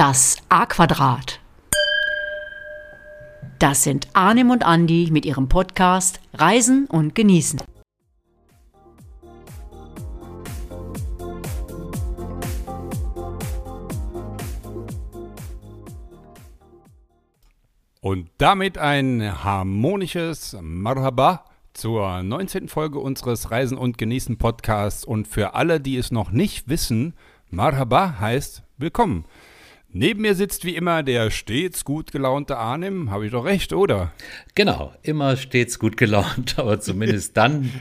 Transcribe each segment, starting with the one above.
Das A-Quadrat. Das sind Arnim und Andi mit ihrem Podcast Reisen und Genießen. Und damit ein harmonisches Marhaba zur 19. Folge unseres Reisen und Genießen Podcasts. Und für alle, die es noch nicht wissen, Marhaba heißt willkommen. Neben mir sitzt wie immer der stets gut gelaunte Arnim. Habe ich doch recht, oder? Genau, immer stets gut gelaunt, aber zumindest dann,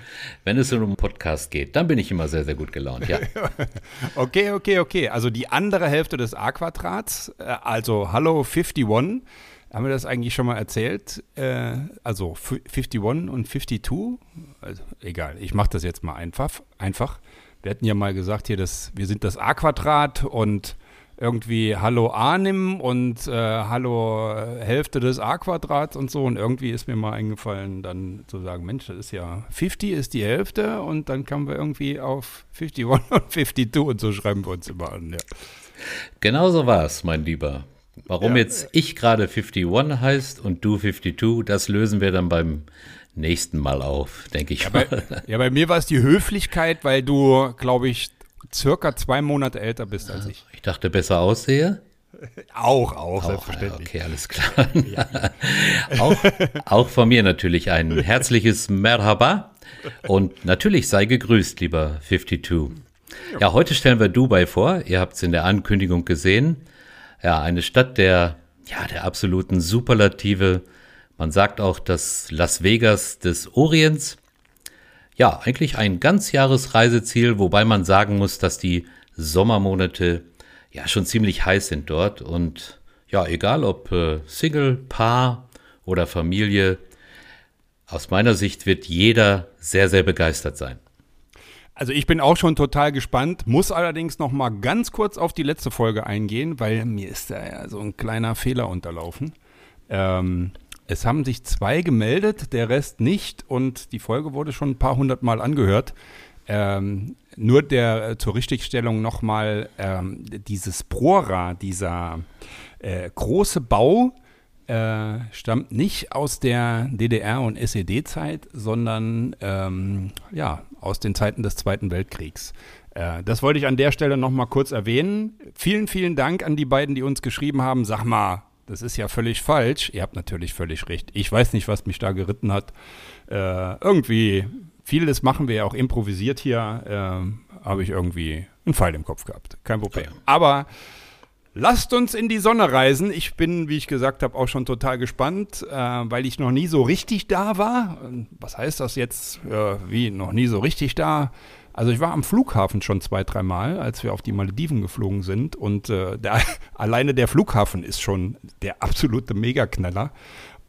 wenn es um einen Podcast geht, dann bin ich immer sehr, sehr gut gelaunt, ja. okay, okay, okay. Also die andere Hälfte des A-Quadrats, äh, also Hallo 51, haben wir das eigentlich schon mal erzählt? Äh, also 51 und 52? Also, egal, ich mache das jetzt mal einfach. einfach. Wir hatten ja mal gesagt hier, dass wir sind das A-Quadrat und irgendwie Hallo Arnim und äh, Hallo Hälfte des A-Quadrats und so. Und irgendwie ist mir mal eingefallen, dann zu sagen, Mensch, das ist ja 50 ist die Hälfte und dann kamen wir irgendwie auf 51 und 52 und so schreiben wir uns immer an. Ja. Genau so war es, mein Lieber. Warum ja. jetzt ich gerade 51 heißt und du 52, das lösen wir dann beim nächsten Mal auf, denke ich ja, mal. Bei, ja, bei mir war es die Höflichkeit, weil du, glaube ich, circa zwei Monate älter bist als ich. Ich dachte, besser aussehe. Auch, auch, auch selbstverständlich. Okay, alles klar. auch, auch von mir natürlich ein herzliches Merhaba und natürlich sei gegrüßt, lieber 52. Ja, heute stellen wir Dubai vor. Ihr habt es in der Ankündigung gesehen. Ja, eine Stadt der, ja, der absoluten Superlative. Man sagt auch das Las Vegas des Orients. Ja, eigentlich ein Ganzjahresreiseziel, wobei man sagen muss, dass die Sommermonate ja schon ziemlich heiß sind dort. Und ja, egal ob äh, Single, Paar oder Familie, aus meiner Sicht wird jeder sehr, sehr begeistert sein. Also ich bin auch schon total gespannt, muss allerdings noch mal ganz kurz auf die letzte Folge eingehen, weil mir ist da ja so ein kleiner Fehler unterlaufen. Ähm, es haben sich zwei gemeldet, der Rest nicht und die Folge wurde schon ein paar hundert Mal angehört. Ähm, nur der äh, zur Richtigstellung nochmal ähm, dieses Prora, dieser äh, große Bau, äh, stammt nicht aus der DDR und SED-Zeit, sondern ähm, ja, aus den Zeiten des Zweiten Weltkriegs. Äh, das wollte ich an der Stelle nochmal kurz erwähnen. Vielen, vielen Dank an die beiden, die uns geschrieben haben. Sag mal, das ist ja völlig falsch. Ihr habt natürlich völlig recht. Ich weiß nicht, was mich da geritten hat. Äh, irgendwie, vieles machen wir ja auch improvisiert hier. Äh, Habe ich irgendwie einen Pfeil im Kopf gehabt. Kein Problem. Aber Lasst uns in die Sonne reisen. Ich bin, wie ich gesagt habe, auch schon total gespannt, äh, weil ich noch nie so richtig da war. Was heißt das jetzt? Äh, wie noch nie so richtig da? Also ich war am Flughafen schon zwei, dreimal, als wir auf die Malediven geflogen sind. Und äh, der, alleine der Flughafen ist schon der absolute Megaknaller.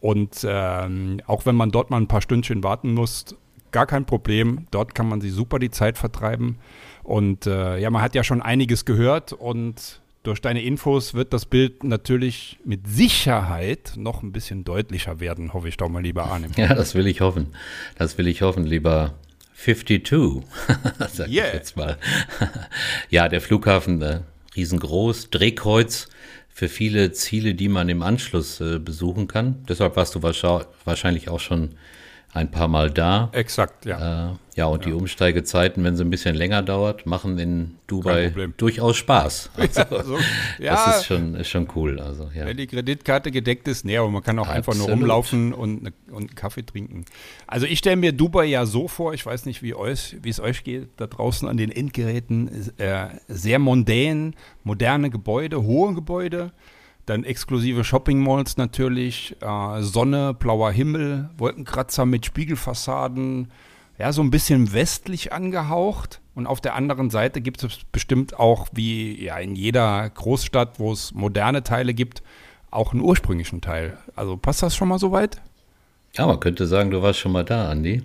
Und ähm, auch wenn man dort mal ein paar Stündchen warten muss, gar kein Problem. Dort kann man sich super die Zeit vertreiben. Und äh, ja, man hat ja schon einiges gehört und durch deine Infos wird das Bild natürlich mit Sicherheit noch ein bisschen deutlicher werden, hoffe ich doch mal lieber an. Ja, das will ich hoffen. Das will ich hoffen, lieber 52, sag yeah. ich jetzt mal. ja, der Flughafen, äh, riesengroß, Drehkreuz für viele Ziele, die man im Anschluss äh, besuchen kann. Deshalb warst du wahrscheinlich auch schon ein paar Mal da. Exakt, ja. Äh, ja, und ja. die Umsteigezeiten, wenn sie ein bisschen länger dauert, machen in Dubai durchaus Spaß. Also, so, ja, das ist schon, ist schon cool. Also, ja. Wenn die Kreditkarte gedeckt ist, nee, aber man kann auch Absolut. einfach nur rumlaufen und, ne, und einen Kaffee trinken. Also ich stelle mir Dubai ja so vor, ich weiß nicht, wie, euch, wie es euch geht, da draußen an den Endgeräten, äh, sehr mondän, moderne Gebäude, hohe Gebäude. Dann exklusive Shopping-Malls natürlich, äh, Sonne, blauer Himmel, Wolkenkratzer mit Spiegelfassaden, ja, so ein bisschen westlich angehaucht. Und auf der anderen Seite gibt es bestimmt auch, wie ja in jeder Großstadt, wo es moderne Teile gibt, auch einen ursprünglichen Teil. Also passt das schon mal so weit? Ja, man könnte sagen, du warst schon mal da, Andi.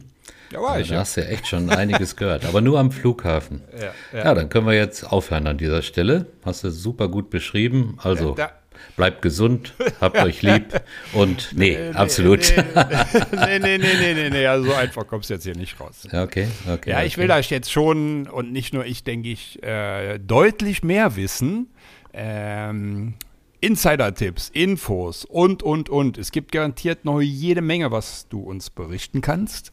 Ja, war ich. Da hast ja echt schon einiges gehört, aber nur am Flughafen. Ja, ja. ja, dann können wir jetzt aufhören an dieser Stelle. Hast du super gut beschrieben. Also. Da, bleibt gesund, habt euch lieb und nee, nee absolut. Nee, nee, nee, nee, nee, nee, also so einfach kommst du jetzt hier nicht raus. Okay, okay. Ja, ich will das jetzt schon und nicht nur ich, denke ich, äh, deutlich mehr wissen. Ähm, Insider-Tipps, Infos und, und, und. Es gibt garantiert noch jede Menge, was du uns berichten kannst.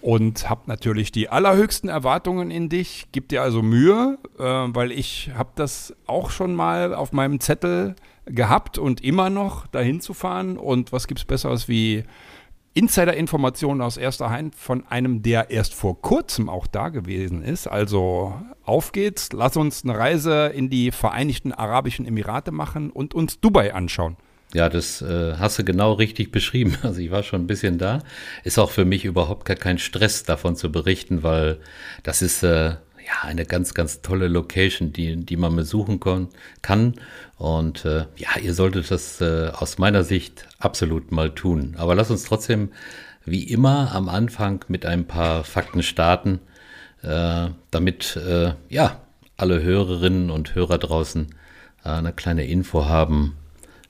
Und hab natürlich die allerhöchsten Erwartungen in dich. Gib dir also Mühe, äh, weil ich habe das auch schon mal auf meinem Zettel gehabt und immer noch dahin zu fahren. Und was gibt's Besseres wie Insider-Informationen aus erster Hand von einem, der erst vor kurzem auch da gewesen ist. Also auf geht's, lass uns eine Reise in die Vereinigten Arabischen Emirate machen und uns Dubai anschauen. Ja, das äh, hast du genau richtig beschrieben. Also ich war schon ein bisschen da. Ist auch für mich überhaupt gar kein Stress davon zu berichten, weil das ist äh, ja eine ganz, ganz tolle Location, die, die man besuchen kann. Und äh, ja, ihr solltet das äh, aus meiner Sicht absolut mal tun. Aber lass uns trotzdem wie immer am Anfang mit ein paar Fakten starten, äh, damit äh, ja alle Hörerinnen und Hörer draußen äh, eine kleine Info haben,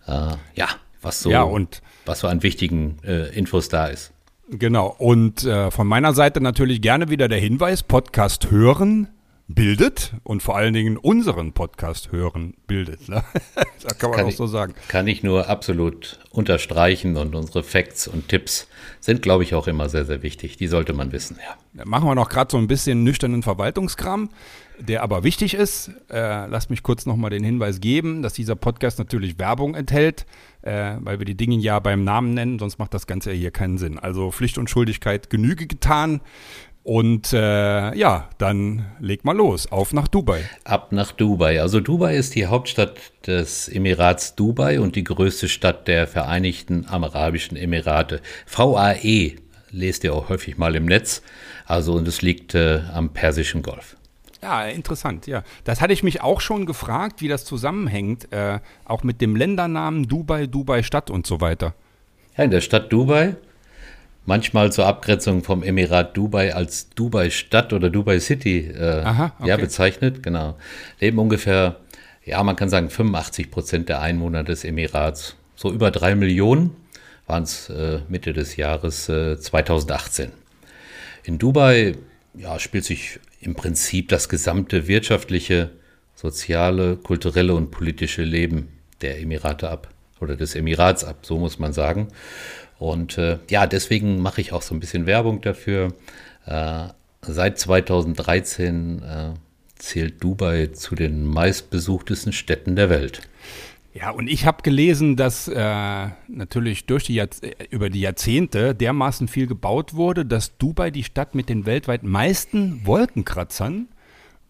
äh, ja, was so, ja, was so an wichtigen Infos da ist. Genau. Und äh, von meiner Seite natürlich gerne wieder der Hinweis, Podcast hören bildet und vor allen Dingen unseren Podcast hören bildet. Ne? da kann man Kann auch ich- so sagen. Kann ich nur absolut unterstreichen und unsere Facts und Tipps sind, glaube ich, auch immer sehr, sehr wichtig. Die sollte man wissen, ja. Machen wir noch gerade so ein bisschen nüchternen Verwaltungskram, der aber wichtig ist. Äh, lasst mich kurz nochmal den Hinweis geben, dass dieser Podcast natürlich Werbung enthält, äh, weil wir die Dinge ja beim Namen nennen, sonst macht das Ganze hier keinen Sinn. Also Pflicht und Schuldigkeit Genüge getan. Und äh, ja, dann leg mal los. Auf nach Dubai. Ab nach Dubai. Also Dubai ist die Hauptstadt des Emirats Dubai und die größte Stadt der Vereinigten Arabischen Emirate. VAE lest ihr auch häufig mal im Netz. Also und es liegt äh, am Persischen Golf. Ja, interessant, ja. Das hatte ich mich auch schon gefragt, wie das zusammenhängt, äh, auch mit dem Ländernamen Dubai, Dubai Stadt und so weiter. Ja, in der Stadt Dubai, manchmal zur Abgrenzung vom Emirat Dubai als Dubai Stadt oder Dubai City äh, Aha, ja, okay. bezeichnet, genau. Leben ungefähr, ja, man kann sagen 85 Prozent der Einwohner des Emirats. So über drei Millionen waren es äh, Mitte des Jahres äh, 2018. In Dubai ja, spielt sich im Prinzip das gesamte wirtschaftliche, soziale, kulturelle und politische Leben der Emirate ab oder des Emirats ab, so muss man sagen. Und äh, ja, deswegen mache ich auch so ein bisschen Werbung dafür. Äh, seit 2013 äh, zählt Dubai zu den meistbesuchtesten Städten der Welt. Ja, und ich habe gelesen, dass äh, natürlich durch die äh, über die Jahrzehnte dermaßen viel gebaut wurde, dass Dubai die Stadt mit den weltweit meisten Wolkenkratzern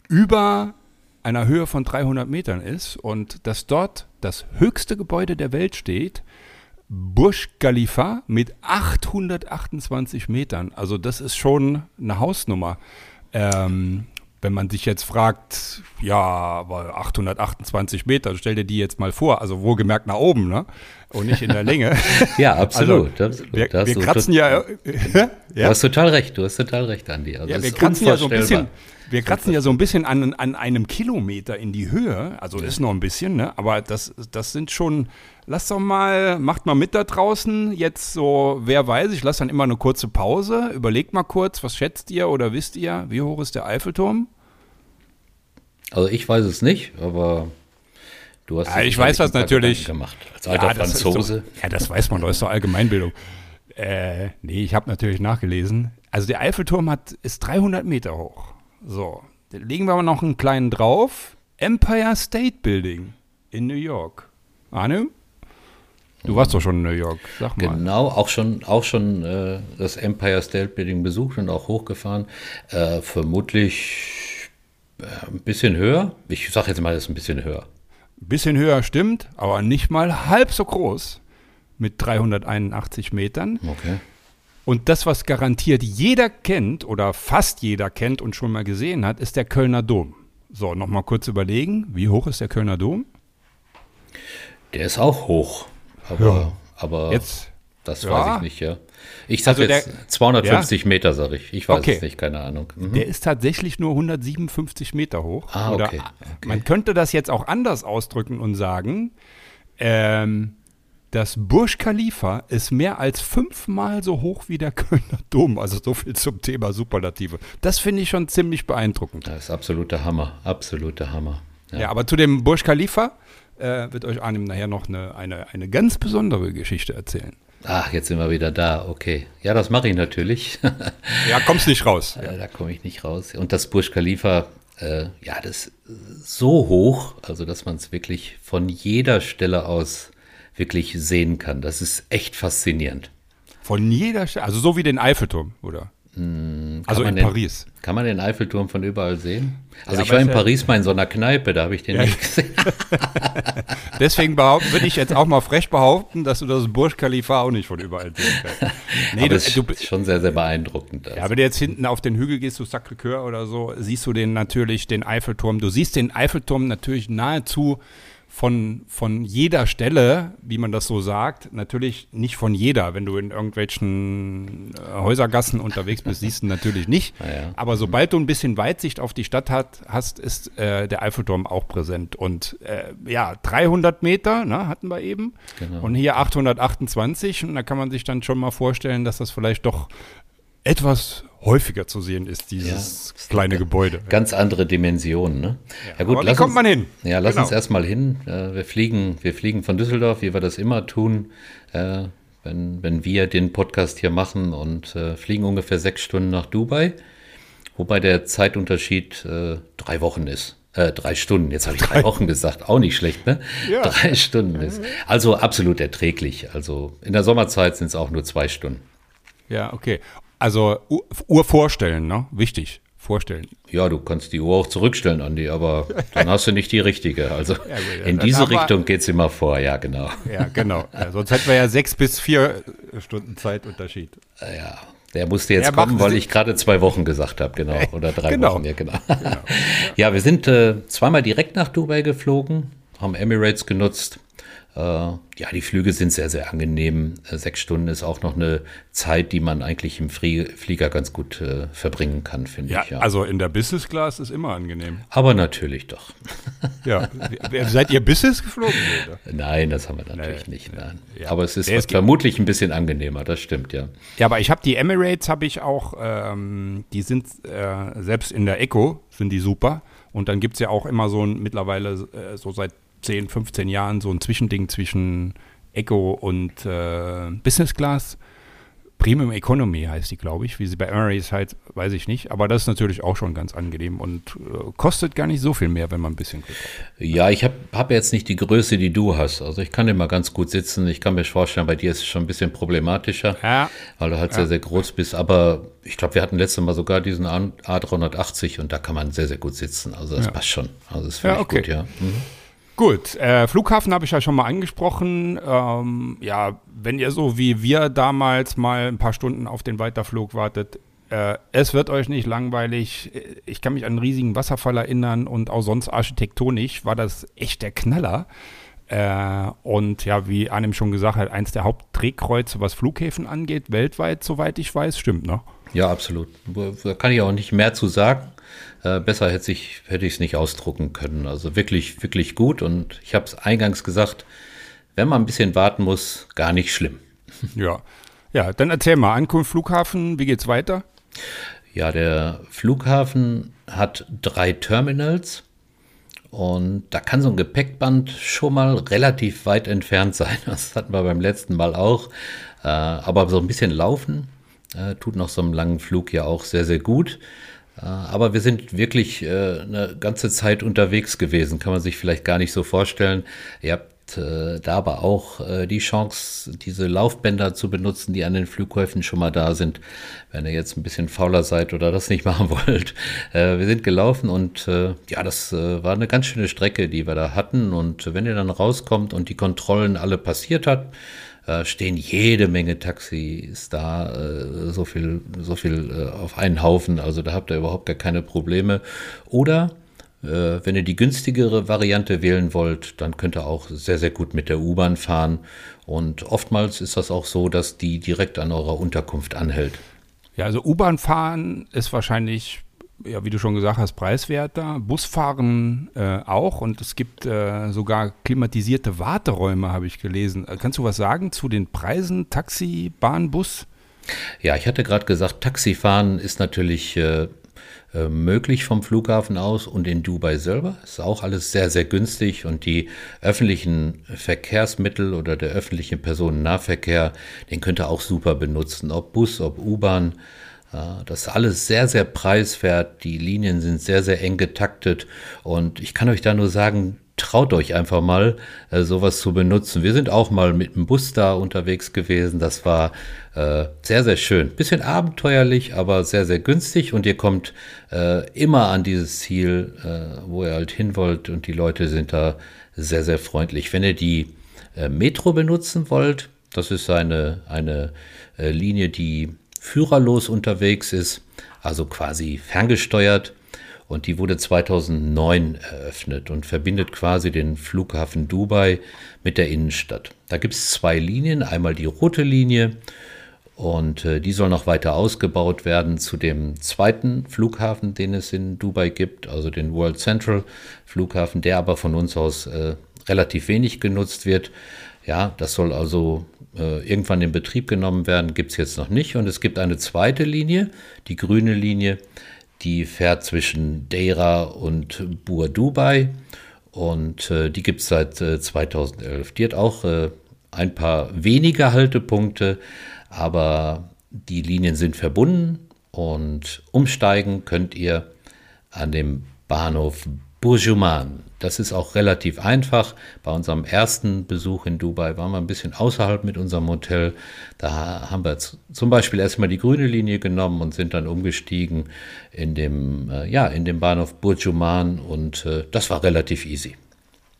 über einer Höhe von 300 Metern ist und dass dort das höchste Gebäude der Welt steht, Burj Khalifa mit 828 Metern. Also das ist schon eine Hausnummer. Ähm, wenn man sich jetzt fragt, ja, aber 828 Meter, stell dir die jetzt mal vor, also wohlgemerkt nach oben, ne? Und nicht in der Länge. Ja, absolut. Also, absolut. wir, hast wir du kratzen tot- ja, Du ja, hast total recht, du hast total recht, Andi. Also ja, wir kratzen ja so ein bisschen, wir kratzen ja so ein bisschen an, an einem Kilometer in die Höhe, also ist noch ein bisschen, ne? Aber das, das sind schon, lass doch mal, macht mal mit da draußen, jetzt so, wer weiß, ich lasse dann immer eine kurze Pause, überlegt mal kurz, was schätzt ihr oder wisst ihr, wie hoch ist der Eiffelturm? Also ich weiß es nicht, aber du hast Ja, ich weiß paar natürlich. Gemacht. Als alter ist Franzose. Doch, ja, das weiß man, das ist doch Allgemeinbildung. Äh, nee, ich habe natürlich nachgelesen. Also der Eiffelturm hat, ist 300 Meter hoch. So, dann legen wir mal noch einen kleinen drauf. Empire State Building in New York. Arne? Du warst doch schon in New York, sag mal. Genau, auch schon, auch schon äh, das Empire State Building besucht und auch hochgefahren. Äh, vermutlich äh, ein bisschen höher. Ich sage jetzt mal, das ist ein bisschen höher. Bisschen höher stimmt, aber nicht mal halb so groß mit 381 Metern. Okay. Und das, was garantiert jeder kennt oder fast jeder kennt und schon mal gesehen hat, ist der Kölner Dom. So, nochmal kurz überlegen, wie hoch ist der Kölner Dom? Der ist auch hoch. Aber, Ja. aber Jetzt, das ja. weiß ich nicht, ja. Ich sage Also jetzt der- 250 Meter, sage ich. Ich weiß Okay. es nicht, keine Ahnung. Mhm. der ist tatsächlich nur 157 Meter hoch. Ah, Oder, okay, okay. Man könnte das jetzt auch anders ausdrücken und sagen, ähm, das Burj Khalifa ist mehr als fünfmal so hoch wie der Kölner Dom. Also so viel zum Thema Superlative. Das finde ich schon ziemlich beeindruckend. Das ist absoluter Hammer, absoluter Hammer. Ja, aber zu dem Burj Khalifa, äh, wird euch Arnim nachher noch eine, eine, eine ganz besondere Geschichte erzählen. Ach, jetzt sind wir wieder da, okay. Ja, das mache ich natürlich. ja, kommst nicht raus. Ja. Da komme ich nicht raus. Und das Burj Khalifa, äh, ja, das ist so hoch, also dass man es wirklich von jeder Stelle aus wirklich sehen kann. Das ist echt faszinierend. Von jeder Stelle, also so wie den Eiffelturm, oder? Hm, also in den, Paris. Kann man den Eiffelturm von überall sehen? Also ja, ich war in Paris mal in so einer Kneipe, da habe ich den ja. nicht gesehen. Deswegen würde ich jetzt auch mal frech behaupten, dass du das Burj Khalifa auch nicht von überall sehen kannst. Nee, aber das ist schon sehr, sehr beeindruckend. Also. Ja, wenn du jetzt hinten auf den Hügel gehst, du Sacré-Cœur oder so, siehst du den natürlich, den Eiffelturm. Du siehst den Eiffelturm natürlich nahezu von, von jeder Stelle, wie man das so sagt, natürlich nicht von jeder. Wenn du in irgendwelchen äh, Häusergassen unterwegs bist, siehst du natürlich nicht. Ja. Aber sobald du ein bisschen Weitsicht auf die Stadt hat, hast, ist äh, der Eiffelturm auch präsent. Und äh, ja, 300 Meter ne, hatten wir eben. Genau. Und hier 828. Und da kann man sich dann schon mal vorstellen, dass das vielleicht doch etwas häufiger zu sehen ist, dieses ja, kleine Gebäude. Ganz andere Dimensionen, ne? Ja, ja gut, aber wie kommt uns, man hin? Ja, lass genau. uns erstmal hin. Äh, wir, fliegen, wir fliegen von Düsseldorf, wie wir das immer tun, äh, wenn, wenn wir den Podcast hier machen und äh, fliegen ungefähr sechs Stunden nach Dubai, wobei der Zeitunterschied drei Wochen ist. Äh, drei Stunden, jetzt habe ich drei Wochen gesagt, auch nicht schlecht, ne? Ja. Drei Stunden ist. Also absolut erträglich. Also in der Sommerzeit sind es auch nur zwei Stunden. Ja, okay. Also Uhr vorstellen, ne? Wichtig. Vorstellen. Ja, du kannst die Uhr auch zurückstellen, Andi, aber dann hast du nicht die richtige. Also ja, gut, in diese Richtung geht es immer vor, ja, genau. Ja, genau. Ja, sonst hätten wir ja sechs bis vier Stunden Zeitunterschied. Ja, der musste jetzt kommen, weil ich gerade zwei Wochen gesagt habe, genau. Oder drei genau. Wochen, ja, genau. genau. ja, wir sind äh, zweimal direkt nach Dubai geflogen, haben Emirates genutzt ja, die Flüge sind sehr, sehr angenehm. Äh, sechs Stunden ist auch noch eine Zeit, die man eigentlich im Flieger ganz gut äh, verbringen kann, finde ja, ich. Ja, also in der Business Class ist immer angenehm. Aber natürlich doch. ja, seid ihr Business geflogen? Oder? Nein, das haben wir natürlich nee, nicht. Nein. Ja. Aber es ist es vermutlich ein bisschen angenehmer, das stimmt, ja. Ja, aber ich habe die Emirates, habe ich auch, ähm, die sind äh, selbst in der Eco, sind die super. Und dann gibt es ja auch immer so ein, mittlerweile äh, so seit 10, 15 Jahren so ein Zwischending zwischen Echo und äh, Business Class. Premium Economy heißt die, glaube ich. Wie sie bei Emirates halt, weiß ich nicht. Aber das ist natürlich auch schon ganz angenehm und äh, kostet gar nicht so viel mehr, wenn man ein bisschen Glück hat. Ja, ich habe hab jetzt nicht die Größe, die du hast. Also ich kann immer ganz gut sitzen. Ich kann mir vorstellen, bei dir ist es schon ein bisschen problematischer, ja. weil du halt ja. sehr, sehr groß bist. Aber ich glaube, wir hatten letztes Mal sogar diesen A380 und da kann man sehr, sehr gut sitzen. Also das ja. passt schon. Also das finde ja, okay. ich gut, ja. Mhm. Gut, äh, Flughafen habe ich ja schon mal angesprochen. Ähm, ja, wenn ihr so wie wir damals mal ein paar Stunden auf den Weiterflug wartet, äh, es wird euch nicht langweilig. Ich kann mich an einen riesigen Wasserfall erinnern und auch sonst architektonisch war das echt der Knaller. Äh, und ja, wie Arnim schon gesagt hat, eins der Hauptdrehkreuze, was Flughäfen angeht, weltweit, soweit ich weiß, stimmt, ne? Ja, absolut. Da kann ich auch nicht mehr zu sagen. Äh, besser hätte ich hätte es nicht ausdrucken können. Also wirklich wirklich gut und ich habe es eingangs gesagt, wenn man ein bisschen warten muss, gar nicht schlimm. Ja, ja, dann erzähl mal Ankunft Flughafen, wie geht's weiter? Ja, der Flughafen hat drei Terminals. Und da kann so ein Gepäckband schon mal relativ weit entfernt sein. Das hatten wir beim letzten Mal auch. Äh, aber so ein bisschen laufen äh, tut nach so einem langen Flug ja auch sehr, sehr gut. Äh, aber wir sind wirklich äh, eine ganze Zeit unterwegs gewesen, kann man sich vielleicht gar nicht so vorstellen. Ihr habt äh, da aber auch die Chance, diese Laufbänder zu benutzen, die an den Flughäfen schon mal da sind, wenn ihr jetzt ein bisschen fauler seid oder das nicht machen wollt. Wir sind gelaufen und ja, das war eine ganz schöne Strecke, die wir da hatten. Und wenn ihr dann rauskommt und die Kontrollen alle passiert habt, äh, stehen jede Menge Taxis da, äh, so viel, so viel äh, auf einen Haufen, also da habt ihr überhaupt gar keine Probleme. Oder äh, wenn ihr die günstigere Variante wählen wollt, dann könnt ihr auch sehr, sehr gut mit der U-Bahn fahren. Und oftmals ist das auch so, dass die direkt an eurer Unterkunft anhält. Ja, also U-Bahn fahren ist wahrscheinlich ja, wie du schon gesagt hast, preiswerter. Busfahren äh, auch und es gibt äh, sogar klimatisierte Warteräume, habe ich gelesen. Äh, kannst du was sagen zu den Preisen, Taxi, Bahn, Bus? Ja, ich hatte gerade gesagt, Taxifahren ist natürlich äh, äh, möglich vom Flughafen aus und in Dubai selber. Ist auch alles sehr, sehr günstig und die öffentlichen Verkehrsmittel oder der öffentliche Personennahverkehr, den könnt ihr auch super benutzen, ob Bus, ob U-Bahn. Das ist alles sehr, sehr preiswert. Die Linien sind sehr, sehr eng getaktet. Und ich kann euch da nur sagen, traut euch einfach mal, äh, sowas zu benutzen. Wir sind auch mal mit dem Bus da unterwegs gewesen. Das war äh, sehr, sehr schön. Bisschen abenteuerlich, aber sehr, sehr günstig. Und ihr kommt äh, immer an dieses Ziel, äh, wo ihr halt hin wollt. Und die Leute sind da sehr, sehr freundlich. Wenn ihr die äh, Metro benutzen wollt, das ist eine, eine äh, Linie, die führerlos unterwegs ist, also quasi ferngesteuert und die wurde 2009 eröffnet und verbindet quasi den Flughafen Dubai mit der Innenstadt. Da gibt es zwei Linien, einmal die rote Linie und äh, die soll noch weiter ausgebaut werden zu dem zweiten Flughafen, den es in Dubai gibt, also den World Central Flughafen, der aber von uns aus äh, relativ wenig genutzt wird. Ja, das soll also äh, irgendwann in Betrieb genommen werden, gibt es jetzt noch nicht. Und es gibt eine zweite Linie, die grüne Linie, die fährt zwischen Deira und Bur Dubai und äh, die gibt es seit äh, 2011. Die hat auch äh, ein paar wenige Haltepunkte, aber die Linien sind verbunden und umsteigen könnt ihr an dem Bahnhof Burjuman. Das ist auch relativ einfach. Bei unserem ersten Besuch in Dubai waren wir ein bisschen außerhalb mit unserem Hotel. Da haben wir zum Beispiel erstmal die grüne Linie genommen und sind dann umgestiegen in dem, äh, ja, in dem Bahnhof Burjuman und äh, das war relativ easy.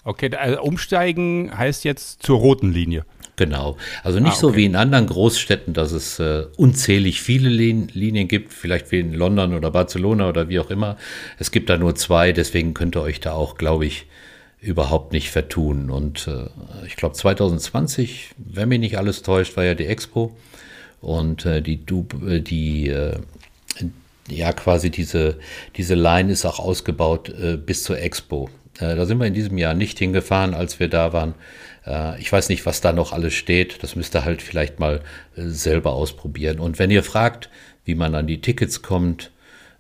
Okay, also umsteigen heißt jetzt zur roten Linie. Genau. Also nicht ah, okay. so wie in anderen Großstädten, dass es äh, unzählig viele Linien gibt, vielleicht wie in London oder Barcelona oder wie auch immer. Es gibt da nur zwei, deswegen könnt ihr euch da auch, glaube ich, überhaupt nicht vertun. Und äh, ich glaube 2020, wenn mich nicht alles täuscht, war ja die Expo und äh, die, äh, die äh, ja quasi diese, diese Line ist auch ausgebaut äh, bis zur Expo. da sind wir in diesem Jahr nicht hingefahren, als wir da waren. Äh, ich weiß nicht, was da noch alles steht. Das müsst ihr halt vielleicht mal äh, selber ausprobieren. Und wenn ihr fragt, wie man an die Tickets kommt,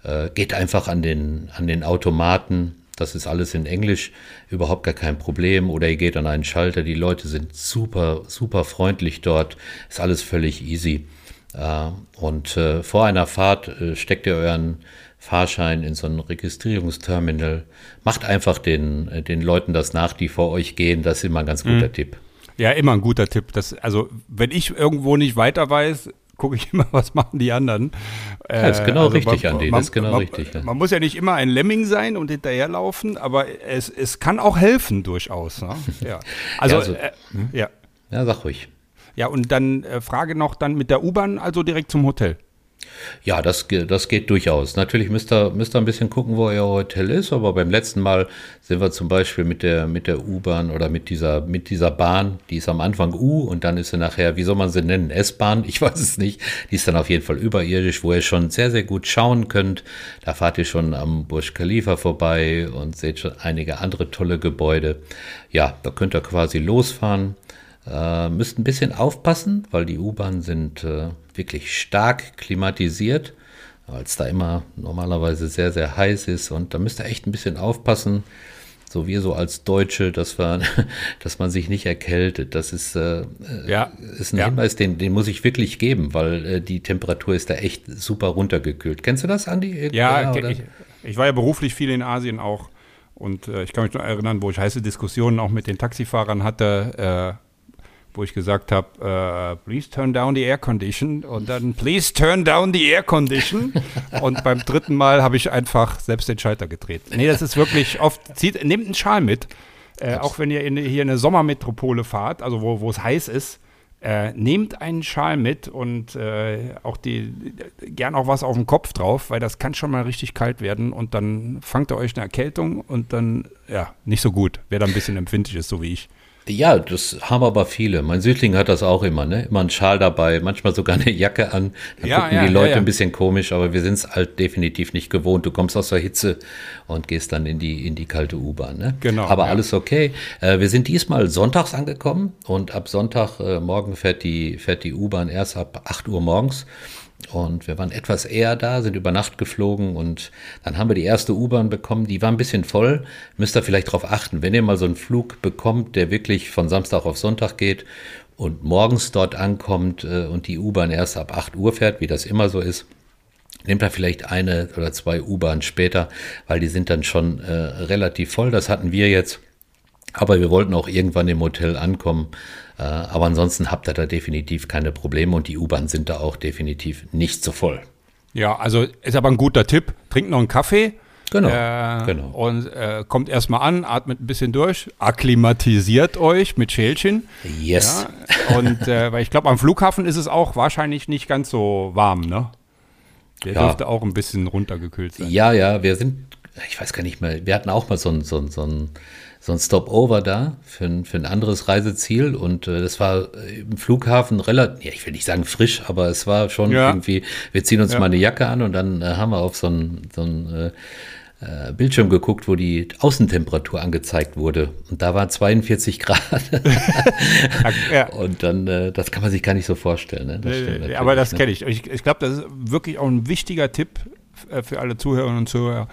äh, geht einfach an den, an den Automaten. Das ist alles in Englisch, überhaupt gar kein Problem. Oder ihr geht an einen Schalter. Die Leute sind super, super freundlich dort. Ist alles völlig easy. Und vor einer Fahrt steckt ihr euren Fahrschein in so ein Registrierungsterminal. Macht einfach den, äh, den Leuten das nach, die vor euch gehen. Das ist immer ein ganz guter mhm. Tipp. Ja, immer ein guter Tipp. Das, also, wenn ich irgendwo nicht weiter weiß, gucke ich immer, was machen die anderen. Ja, das ist genau also richtig, man, Andi. Das ist genau man, richtig. Ja. Man muss ja nicht immer ein Lemming sein und hinterherlaufen, aber es, es kann auch helfen durchaus. Ne? Ja. Also, ja, also äh, hm? ja. Ja, sag ruhig. Ja, und dann äh, Frage noch dann mit der U-Bahn, also direkt zum Hotel. Ja, das, das geht durchaus. Natürlich müsst ihr, müsst ihr ein bisschen gucken, wo euer Hotel ist, aber beim letzten Mal sind wir zum Beispiel mit der, mit der U-Bahn oder mit dieser, mit dieser Bahn, die ist am Anfang U und dann ist sie nachher, wie soll man sie nennen, S-Bahn, ich weiß es nicht. Die ist dann auf jeden Fall überirdisch, wo ihr schon sehr, sehr gut schauen könnt. Da fahrt ihr schon am Burj Khalifa vorbei und seht schon einige andere tolle Gebäude. Ja, da könnt ihr quasi losfahren. Äh, müsst ein bisschen aufpassen, weil die U-Bahnen sind äh, wirklich stark klimatisiert, weil es da immer normalerweise sehr, sehr heiß ist und da müsst ihr echt ein bisschen aufpassen. So wir so als Deutsche, dass, wir, dass man sich nicht erkältet. Das ist, äh, ja, ist ein ja. Hinweis, den, den muss ich wirklich geben, weil äh, die Temperatur ist da echt super runtergekühlt. Kennst du das, Andi? Ja, ja ich, ich, war ja beruflich viel in Asien auch. Und äh, ich kann mich noch erinnern, wo ich heiße Diskussionen auch mit den Taxifahrern hatte äh, wo ich gesagt habe, uh, please turn down the air condition und dann please turn down the air condition und beim dritten Mal habe ich einfach selbst den Schalter gedreht. Nee, das ist wirklich oft, zieht, nehmt einen Schal mit, äh, auch wenn ihr in, hier in eine Sommermetropole fahrt, also wo, wo es heiß ist, äh, nehmt einen Schal mit und äh, auch die, gern auch was auf dem Kopf drauf, weil das kann schon mal richtig kalt werden und dann fangt ihr euch eine Erkältung und dann, ja, nicht so gut, wer da ein bisschen empfindlich ist, so wie ich. Ja, das haben aber viele. Mein Südling hat das auch immer, ne? Immer einen Schal dabei, manchmal sogar eine Jacke an. Da ja, gucken ja, die Leute ja, ein bisschen komisch, aber wir sind es halt definitiv nicht gewohnt. Du kommst aus der Hitze und gehst dann in die, in die kalte U-Bahn, ne? Genau. Aber alles okay. Äh, wir sind diesmal sonntags angekommen und ab Sonntag äh, morgen fährt die, fährt die U-Bahn erst ab 8 Uhr morgens. Und wir waren etwas eher da, sind über Nacht geflogen und dann haben wir die erste U-Bahn bekommen. Die war ein bisschen voll. Müsst ihr vielleicht darauf achten, wenn ihr mal so einen Flug bekommt, der wirklich von Samstag auf Sonntag geht und morgens dort ankommt äh, und die U-Bahn erst ab 8 Uhr fährt, wie das immer so ist, nehmt da vielleicht eine oder zwei U-Bahnen später, weil die sind dann schon äh, relativ voll. Das hatten wir jetzt. Aber wir wollten auch irgendwann im Hotel ankommen. Äh, aber ansonsten habt ihr da definitiv keine Probleme und die U-Bahn sind da auch definitiv nicht so voll. Ja, also ist aber ein guter Tipp. Trinkt noch einen Kaffee. Genau, Äh, genau. Und äh, kommt erstmal an, atmet ein bisschen durch, akklimatisiert euch mit Schälchen. Yes. Ja, und äh, weil ich glaube, am Flughafen ist es auch wahrscheinlich nicht ganz so warm, ne? Der Ja. dürfte auch ein bisschen runtergekühlt sein. Ja, ja, wir sind, ich weiß gar nicht mehr, wir hatten auch mal so ein, so ein, so ein, so ein Stopover da für ein, für ein anderes Reiseziel und äh, das war äh, im Flughafen relativ, ja, ich will nicht sagen frisch, aber es war schon Ja. irgendwie, wir ziehen uns Ja. mal eine Jacke an und dann äh, haben wir auf so ein, so ein äh, äh, Bildschirm geguckt, wo die Außentemperatur angezeigt wurde und da waren 42 Grad Ja. und dann, äh, das kann man sich gar nicht so vorstellen. Ne? Das aber das ne? kenne ich. Ich, ich glaube, das ist wirklich auch ein wichtiger Tipp äh, für alle Zuhörerinnen und Zuhörer,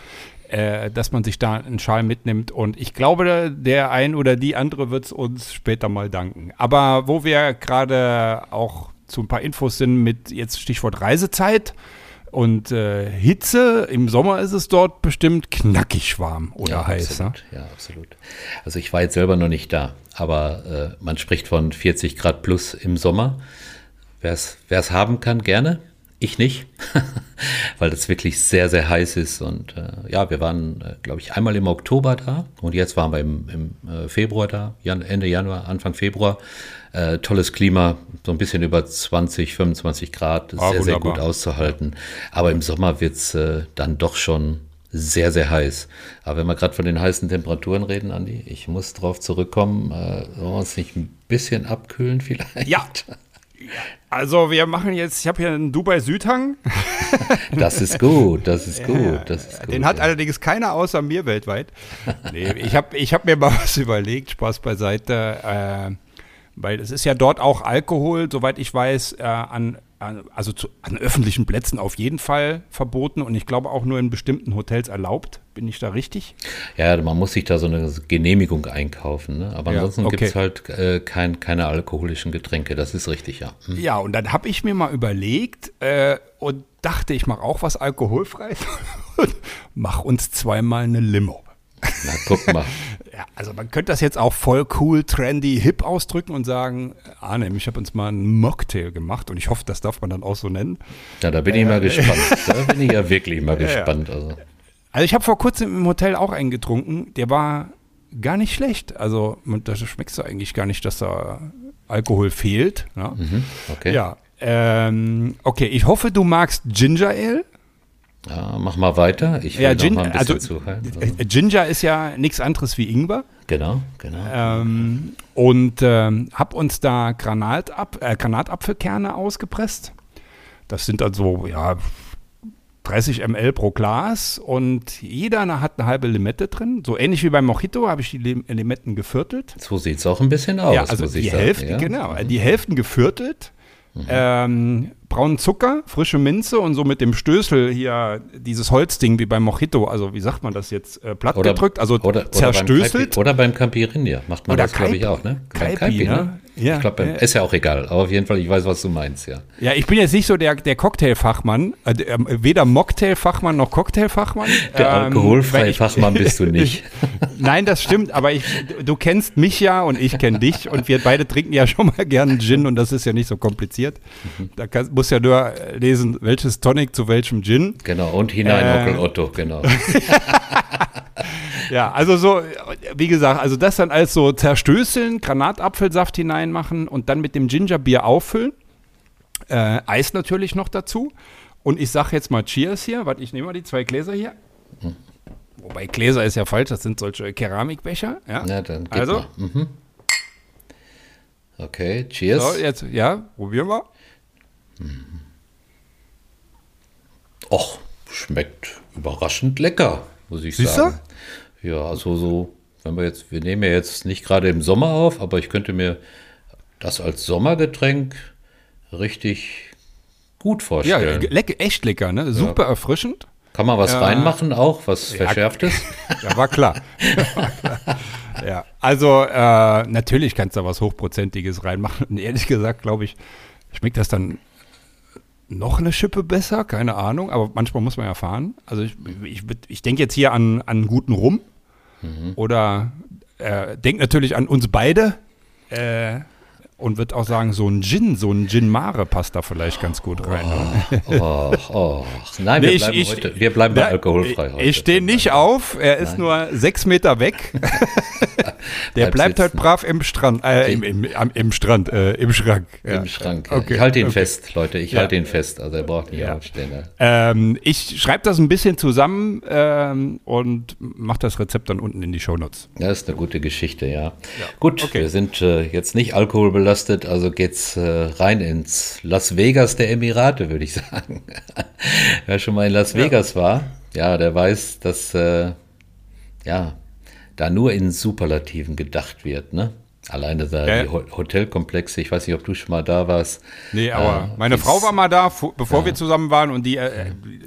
äh, dass man sich da einen Schal mitnimmt. Und ich glaube, der ein oder die andere wird es uns später mal danken. Aber wo wir gerade auch zu ein paar Infos sind mit jetzt Stichwort Reisezeit und äh, Hitze, im Sommer ist es dort bestimmt knackig warm oder ja, heiß. Ne? Absolut, ja, absolut. Also ich war jetzt selber noch nicht da, aber äh, man spricht von 40 Grad plus im Sommer. Wer es haben kann, gerne. Ich nicht, weil das wirklich sehr, sehr heiß ist. Und äh, ja, wir waren, äh, glaube ich, einmal im Oktober da und jetzt waren wir im, im äh, Februar da, Jan Ende Januar, Anfang Februar. Äh, tolles Klima, so ein bisschen über 20, 25 Grad, Ah, sehr, sehr wunderbar. gut auszuhalten. Aber im Sommer wird's äh, dann doch schon sehr, sehr heiß. Aber wenn wir gerade von den heißen Temperaturen reden, Andi, ich muss drauf zurückkommen, sollen wir uns nicht ein bisschen abkühlen vielleicht? Ja. Also wir machen jetzt, ich habe hier einen Dubai Südhang. Das ist gut, das ist gut, das ist gut. Den hat ja. allerdings keiner außer mir weltweit. Nee, ich habe ich hab mir mal was überlegt, Spaß beiseite, äh, weil es ist ja dort auch Alkohol, soweit ich weiß, äh, an, an, also zu, an öffentlichen Plätzen auf jeden Fall verboten und ich glaube auch nur in bestimmten Hotels erlaubt. Bin ich da richtig? Ja, man muss sich da so eine Genehmigung einkaufen, ne? aber Ja, ansonsten okay. gibt's halt äh, kein, keine alkoholischen Getränke, das ist richtig, ja. Hm. Ja, und dann habe ich mir mal überlegt äh, und dachte, ich mache auch was alkoholfreies mach uns zweimal eine Limo. Na, guck mal. Ja, also man könnte das jetzt auch voll cool, trendy, hip ausdrücken und sagen, Arne, ich habe uns mal einen Mocktail gemacht und ich hoffe, das darf man dann auch so nennen. Ja, da bin ich mal gespannt. Da bin ich ja wirklich mal gespannt. Also. Also ich habe vor kurzem im Hotel auch einen getrunken, der war gar nicht schlecht. Also da schmeckst du eigentlich gar nicht, dass da Alkohol fehlt. Ne? Mhm, okay. Ja, ähm, okay, ich hoffe, du magst Ginger Ale. Ja, mach mal weiter. Ich will Ja, Gin, mal ein also bisschen zuhören. Also, Ginger ist ja nichts anderes wie Ingwer. genau, genau. Ähm, und ähm, habe uns da Granatap äh, Granatapfelkerne ausgepresst. Das sind also ja 30 ml pro Glas und jeder hat eine halbe Limette drin. So ähnlich wie beim Mojito habe ich die Lim Limetten geviertelt. So sieht es auch ein bisschen aus, ja, also muss die ich sagen. Hälfte, ja. Mhm. genau, die Hälften geviertelt. Ähm, braunen Zucker, frische Minze und so mit dem Stößel hier dieses Holzding wie beim Mojito, also wie sagt man das jetzt, äh, platt Oder, gedrückt, also oder, oder Beim zerstößelt. Kaipi, oder beim Campirinha macht man Oder das, glaube ich, Kaipi. auch, ne? Beim Kaipi, ne? Ja, ich glaube, ja. ist ja auch egal. Aber auf jeden Fall, ich weiß, was du meinst, ja. Ja, ich bin jetzt nicht so der, der Cocktailfachmann, äh, der, weder Mocktailfachmann noch Cocktailfachmann. Der Ähm, alkoholfreie ich- Fachmann bist du nicht. Nein, das stimmt, aber ich, du kennst mich ja und ich kenne dich und wir beide trinken ja schon mal gerne Gin und das ist ja nicht so kompliziert. Da kann, muss ja nur lesen, welches Tonic zu welchem Gin. Genau, und hinein Äh. Otto, genau. Ja, also so, wie gesagt, also das dann als so zerstößeln, Granatapfelsaft hineinmachen und dann mit dem Gingerbier auffüllen. Äh, Eis natürlich noch dazu. Und ich sage jetzt mal Cheers hier. Warte, ich nehme mal die zwei Gläser hier. Wobei Gläser ist ja falsch, das sind solche Keramikbecher. Ja, Na, dann also. Mhm. Okay, cheers. so, jetzt, ja, probieren wir. Och, schmeckt überraschend lecker, muss ich Siehst sagen. Ja, also so, wenn wir jetzt, wir nehmen ja jetzt nicht gerade im Sommer auf, aber ich könnte mir das als Sommergetränk richtig gut Ja, vorstellen. leck, echt lecker, ne? Super erfrischend. Kann man was Ja. reinmachen auch, was Verschärftes? Ja, war klar. ja, also äh, natürlich kannst du da was Hochprozentiges reinmachen. Und ehrlich gesagt, glaube ich, schmeckt das dann noch eine Schippe besser, keine Ahnung, aber manchmal muss man ja fahren. Also ich, ich, ich denke jetzt hier an, an guten Rum. Oder äh, denke natürlich an uns beide. Äh, und würde auch sagen, so ein Gin, so ein Gin Mare passt da vielleicht ganz gut rein. ne? Oh, oh. Nein, wir Nee, ich- bleiben, ich- heute, wir bleiben bei Ja, alkoholfrei ich- heute. Ich stehe nicht auf, er ist nur sechs Meter weg. Der Bleib bleibt halt sitzen. brav im Strand, äh, im, im, am, im Strand, äh, im Schrank. Ja. Im Schrank. ja. Okay, ich halte ihn okay. fest, Leute. Ich Ja. halte ihn fest. Also er braucht nicht Ja. aufstehen. Ja. Ähm, ich schreibe das ein bisschen zusammen ähm, und mache das Rezept dann unten in die Shownotes. Das ist eine gute Geschichte, ja. Gut, okay. wir sind äh, jetzt nicht alkoholbelastet, also geht's äh, rein ins Las Vegas der Emirate, würde ich sagen. Wer schon mal in Las Vegas war, ja, der weiß, dass äh, ja da nur in Superlativen gedacht wird, ne? Alleine da Ja. die Ho Hotelkomplexe, ich weiß nicht, ob du schon mal da warst. Nee, aber Äh, meine Frau war mal da, vo- bevor wir zusammen waren und die äh,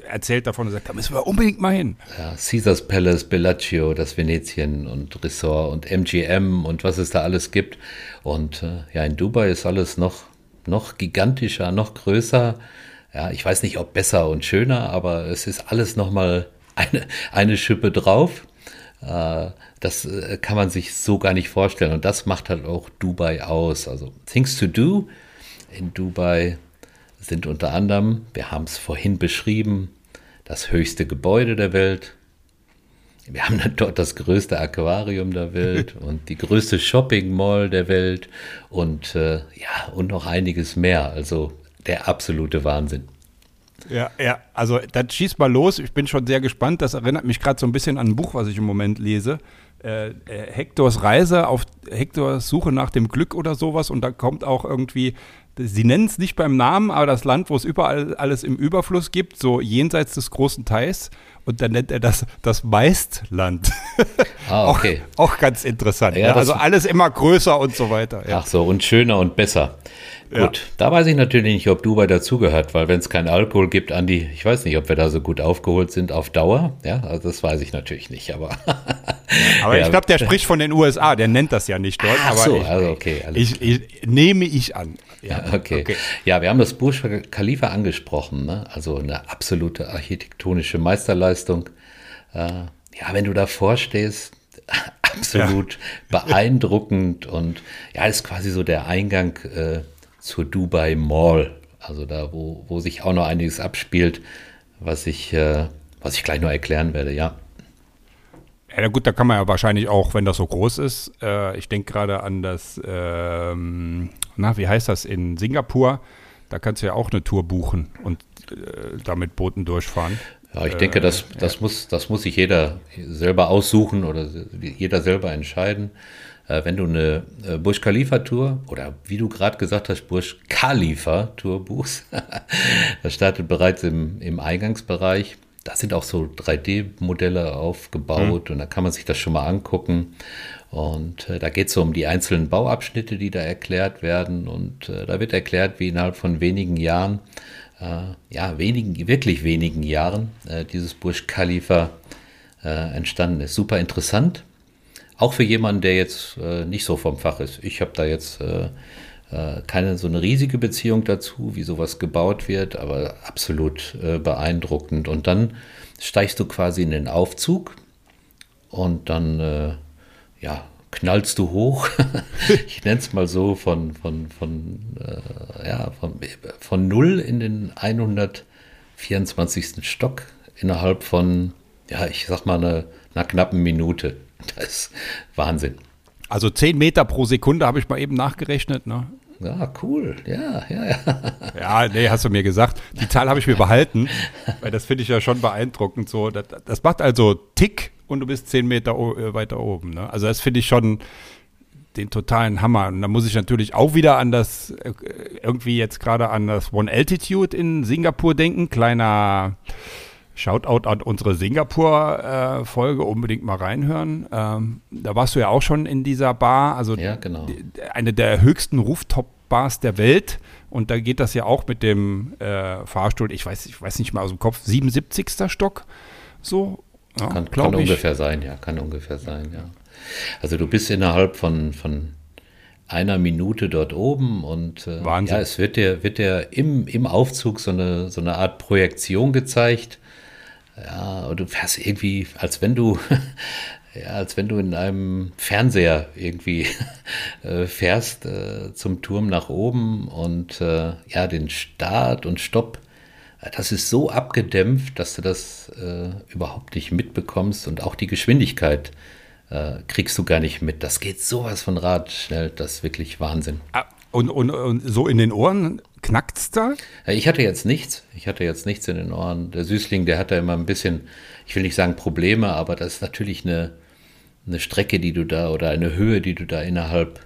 erzählt davon und sagt, da müssen wir unbedingt mal hin. Ja, Caesars Palace, Bellagio, das Venetien und Resort und MGM und was es da alles gibt. Und äh, ja, in Dubai ist alles noch, noch gigantischer, noch größer. Ja, ich weiß nicht, ob besser und schöner, aber es ist alles nochmal eine, eine Schippe drauf. Das äh, kann man sich so gar nicht vorstellen. Und das macht halt auch Dubai aus. Also Things to Do in Dubai sind unter anderem, wir haben es vorhin beschrieben, das höchste Gebäude der Welt. Wir haben dann dort das größte Aquarium der Welt und die größte Shopping Mall der Welt und äh, ja, und noch einiges mehr. Also der absolute Wahnsinn. Ja, ja, also dann schieß mal los. Ich bin schon sehr gespannt. Das erinnert mich gerade so ein bisschen an ein Buch, was ich im Moment lese. Äh, äh, Hektors Reise auf Hektors Suche nach dem Glück oder sowas. Und da kommt auch irgendwie, sie nennen es nicht beim Namen, aber das Land, wo es überall alles im Überfluss gibt, so jenseits des großen Teils. Und dann nennt er das das Meistland. Ah, okay. auch, auch ganz interessant. Ja, Ja, also alles immer größer und so weiter. Ja. Ach so, und schöner und besser. Gut, da weiß ich natürlich nicht, ob Dubai dazugehört, weil wenn es keinen Alkohol gibt, Andi, ich weiß nicht, ob wir da so gut aufgeholt sind auf Dauer. Ja, also das weiß ich natürlich nicht, aber. Aber ich glaube, der spricht von den USA, der nennt das ja nicht dort. Ach aber so, ich, also okay, alles ich, ich, nehme ich an. Ja, Okay. Ja, wir haben das Burj Khalifa angesprochen, ne? also eine absolute architektonische Meisterleistung. Äh, ja, wenn du davor stehst, absolut beeindruckend und ja, ist quasi so der Eingang äh, zur Dubai Mall, also da, wo, wo sich auch noch einiges abspielt, was ich, äh, was ich gleich noch erklären werde, ja. Ja, gut, da kann man ja wahrscheinlich auch, wenn das so groß ist, äh, ich denke gerade an das, ähm, na, wie heißt das, in Singapur, da kannst du ja auch eine Tour buchen und äh, da mit Booten durchfahren. Ja, ich denke, das, das, muss, das muss sich jeder selber aussuchen oder jeder selber entscheiden. Äh, wenn du eine äh, Burj Khalifa Tour oder wie du gerade gesagt hast, Burj Khalifa Tour buchst, das startet bereits im, im Eingangsbereich. Da sind auch so 3D-Modelle aufgebaut und da kann man sich das schon mal angucken. Und äh, da geht es so um die einzelnen Bauabschnitte, die da erklärt werden. Und äh, da wird erklärt, wie innerhalb von wenigen Jahren äh, ja, wenigen, wirklich wenigen Jahren äh, dieses Burj Khalifa äh, entstanden ist. Super interessant. Auch für jemanden, der jetzt äh, nicht so vom Fach ist. Ich habe da jetzt keine so eine riesige Beziehung dazu, wie sowas gebaut wird, aber absolut äh, beeindruckend. Und dann steigst du quasi in den Aufzug und dann äh, ja, knallst du hoch. ich nenne es mal so von, von, von, äh, ja, von, von 0 in den 124. Stock innerhalb von, ja, ich sag mal, einer, einer knappen Minute. Das ist Wahnsinn. Also 10 Meter pro Sekunde habe ich mal eben nachgerechnet. Ne? Ja, cool. Ja, ja, ja. Ja, nee, hast du mir gesagt. Die Zahl habe ich mir behalten, weil das finde ich ja schon beeindruckend. So, das, das macht also Tick und du bist 10 Meter äh, weiter oben. Ne? Also das finde ich schon den totalen Hammer. Und da muss ich natürlich auch wieder an das, äh, irgendwie jetzt gerade an das One Altitude in Singapur denken. Kleiner Shoutout an unsere Singapur-Folge, unbedingt mal reinhören. Ähm, da warst du ja auch schon in dieser Bar, also Ja, genau. eine der höchsten Rooftop-Bars der Welt, Und da geht das ja auch mit dem äh, Fahrstuhl, ich weiß, ich weiß nicht mal aus dem Kopf, 77. Stock. So, ja, kann, kann ungefähr sein, ja, kann ungefähr sein, ja. Also du bist innerhalb von, von einer Minute dort oben und äh, ja, es wird dir, wird dir im, im Aufzug so eine, so eine Art Projektion gezeigt. Ja, du fährst irgendwie, als wenn du Ja, als wenn du in einem Fernseher irgendwie äh, fährst äh, zum Turm nach oben und äh, ja, den Start und Stopp, das ist so abgedämpft, dass du das äh, überhaupt nicht mitbekommst und auch die Geschwindigkeit äh, kriegst du gar nicht mit. Das geht sowas von Rad schnell, das ist wirklich Wahnsinn. Ah, und, und, und so in den Ohren knackt's da? Ich hatte jetzt nichts. Ich hatte jetzt nichts in den Ohren. Der Süßling, der hat da immer ein bisschen, ich will nicht sagen Probleme, aber das ist natürlich eine, eine Strecke, die du da oder eine Höhe, die du da innerhalb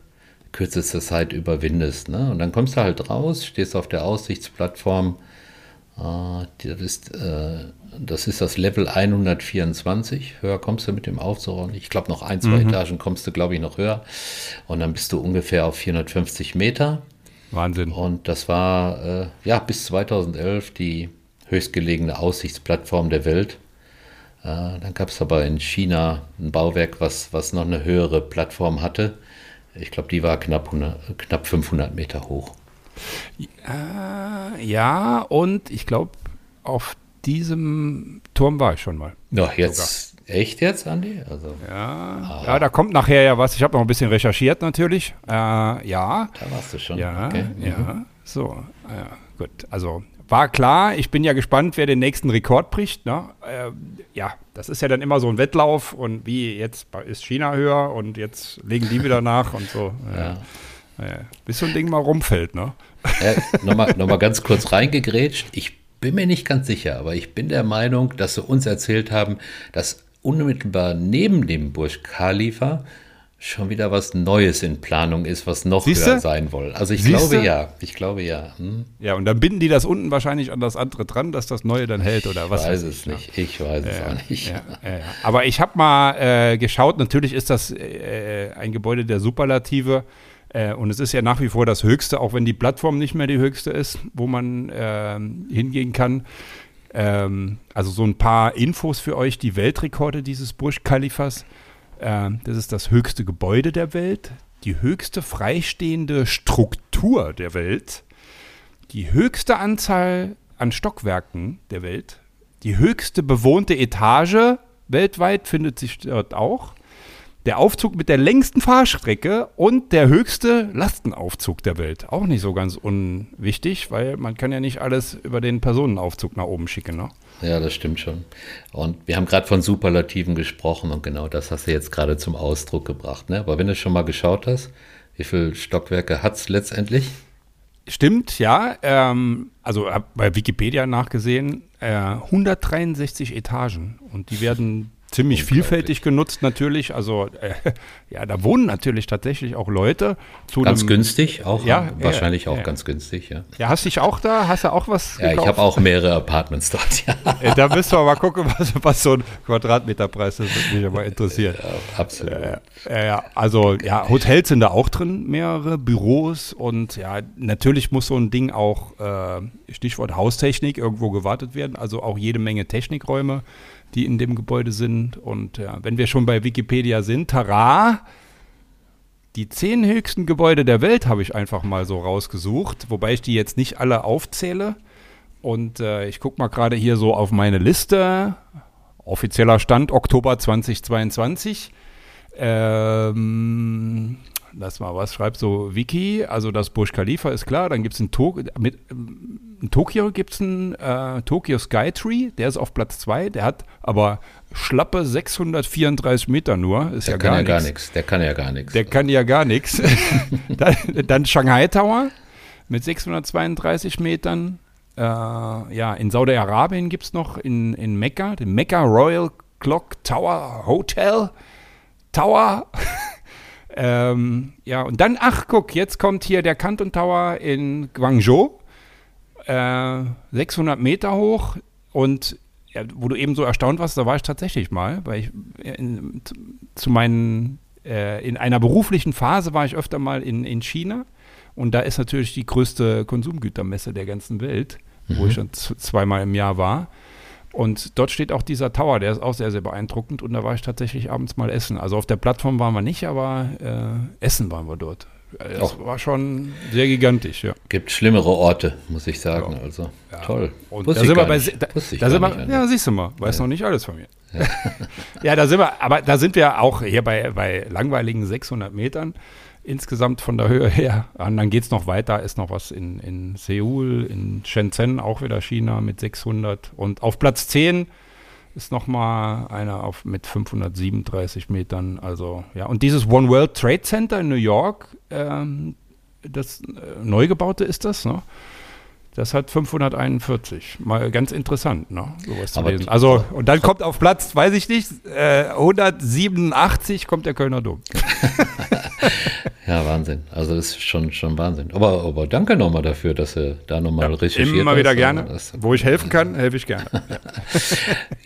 kürzester Zeit überwindest. Ne? Und dann kommst du halt raus, stehst auf der Aussichtsplattform. Äh, das, ist, äh, das ist das Level 124. Höher kommst du mit dem Aufzug. Ich glaube, noch ein, zwei mhm. Etagen kommst du, glaube ich, noch höher. Und dann bist du ungefähr auf 450 Meter. Wahnsinn. Und das war äh, ja bis 2011 die höchstgelegene Aussichtsplattform der Welt. Äh, dann gab es aber in China ein Bauwerk, was, was noch eine höhere Plattform hatte. Ich glaube, die war knapp, 100, knapp 500 Meter hoch. Äh, ja, und ich glaube, auf diesem Turm war ich schon mal. Doch, jetzt. Sogar. Echt jetzt, Andi? Also, ja, ja, da kommt nachher ja was. Ich habe noch ein bisschen recherchiert natürlich. Äh, ja. Da warst du schon. Ja, okay. ja. Mhm. So, ja, gut. Also war klar, ich bin ja gespannt, wer den nächsten Rekord bricht. Ne? Äh, ja, das ist ja dann immer so ein Wettlauf und wie jetzt ist China höher und jetzt legen die wieder nach und so. Ja. Ja. Bis so ein Ding mal rumfällt, ne? Ja, Nochmal noch mal ganz kurz reingegrätscht. Ich bin mir nicht ganz sicher, aber ich bin der Meinung, dass sie uns erzählt haben, dass unmittelbar neben dem Burj Khalifa schon wieder was Neues in Planung ist, was noch Siehste? höher sein soll. Also ich Siehste? glaube ja, ich glaube ja. Hm. Ja, und dann binden die das unten wahrscheinlich an das andere dran, dass das Neue dann hält oder was? Ich weiß es ne? nicht, ich weiß es auch nicht. Ja, ja, Aber ich habe mal äh, geschaut, natürlich ist das äh, ein Gebäude der Superlative äh, und es ist ja nach wie vor das Höchste, auch wenn die Plattform nicht mehr die höchste ist, wo man ähm, hingehen kann. Ähm, also so ein paar Infos für euch, die Weltrekorde dieses Burj Khalifas. Äh, das ist das höchste Gebäude der Welt, die höchste freistehende Struktur der Welt, die höchste Anzahl an Stockwerken der Welt, die höchste bewohnte Etage weltweit findet sich dort auch der Aufzug mit der längsten Fahrstrecke und der höchste Lastenaufzug der Welt. Auch nicht so ganz unwichtig, weil man kann ja nicht alles über den Personenaufzug nach oben schicken. Ne? Ja, das stimmt schon. Und wir haben gerade von Superlativen gesprochen und genau das hast du jetzt gerade zum Ausdruck gebracht. Ne? Aber wenn du schon mal geschaut hast, wie viele Stockwerke hat es letztendlich? Stimmt, ja. Ähm, also habe bei Wikipedia nachgesehen, äh, 163 Etagen und die werden ziemlich vielfältig genutzt natürlich. Also äh, ja, da wohnen natürlich tatsächlich auch Leute. ganz einem, günstig, auch ja, wahrscheinlich äh, auch äh, ganz günslich, ja. Ja, hast du dich auch da? Hast du auch was? Ja, gekauft? ich habe auch mehrere Apartments dort, ja. Äh, da müssen wir mal gucken, was, was so ein Quadratmeterpreis ist, das würde mich aber interessieren. Ja, absolut. ja, also ja, Hotels sind da auch drin, mehrere Büros und ja, natürlich muss so ein Ding auch, äh, Stichwort Haustechnik, irgendwo gewartet werden. Also auch jede Menge Technikräume die in dem Gebäude sind. Und ja, wenn wir schon bei Wikipedia sind, tara, die zehn höchsten Gebäude der Welt habe ich einfach mal so rausgesucht, wobei ich die jetzt nicht alle aufzähle. Und äh, ich gucke mal gerade hier so auf meine Liste. Offizieller Stand Oktober 2022. Ähm, lass mal was, schreibt so Wiki. Also das Burj Khalifa ist klar. Dann gibt es ein Tokio, mit, in Tokio gibt es einen äh, Tokyo Skytree, der ist auf Platz 2. Der hat aber schlappe 634 Meter nur. Ist der ja kann gar ja nichts. Der kann ja gar nichts. Der kann ja gar nichts. dann, dann Shanghai Tower mit 632 Metern. Äh, ja, in Saudi-Arabien gibt es noch in, in Mekka, den Mekka Royal Clock Tower Hotel. Tower. Ähm, ja, und dann, ach, guck, jetzt kommt hier der Canton Tower in Guangzhou. Äh, 600 Meter hoch und ja, wo du eben so erstaunt warst, da war ich tatsächlich mal, weil ich in, zu meinen, äh, in einer beruflichen Phase war ich öfter mal in, in China Und da ist natürlich die größte Konsumgütermesse der ganzen Welt, mhm. wo ich schon zweimal im Jahr war. Und dort steht auch dieser Tower, der ist auch sehr, sehr beeindruckend. Und da war ich tatsächlich abends mal essen. Also auf der Plattform waren wir nicht, aber äh, essen waren wir dort. Das auch. war schon sehr gigantisch, ja. Gibt schlimmere Orte, muss ich sagen. Ja. Also ja. toll. Und da sind wir bei, da, da sind wir, ja, siehst du mal, weiß noch nicht alles von mir. Ja. ja, da sind wir, aber da sind wir auch hier bei, bei langweiligen 600 Metern insgesamt von der Höhe her. Und dann geht es noch weiter, ist noch was in, in Seoul, in Shenzhen, auch wieder China mit 600. Und auf Platz 10 ist nochmal einer auf, mit 537 Metern. Also, ja. Und dieses One World Trade Center in New York, ähm, das äh, neu gebaute ist das, ne? Das hat 541. Mal ganz interessant, ne? Sowas zu lesen. Also, und dann kommt auf Platz, weiß ich nicht, äh, 187 kommt der Kölner Dom. ja, Wahnsinn. Also das ist schon, schon Wahnsinn. Aber, aber danke nochmal dafür, dass du da nochmal ja, recherchiert Immer wieder gerne. Das, Wo ich helfen kann, helfe ich gerne. Ja.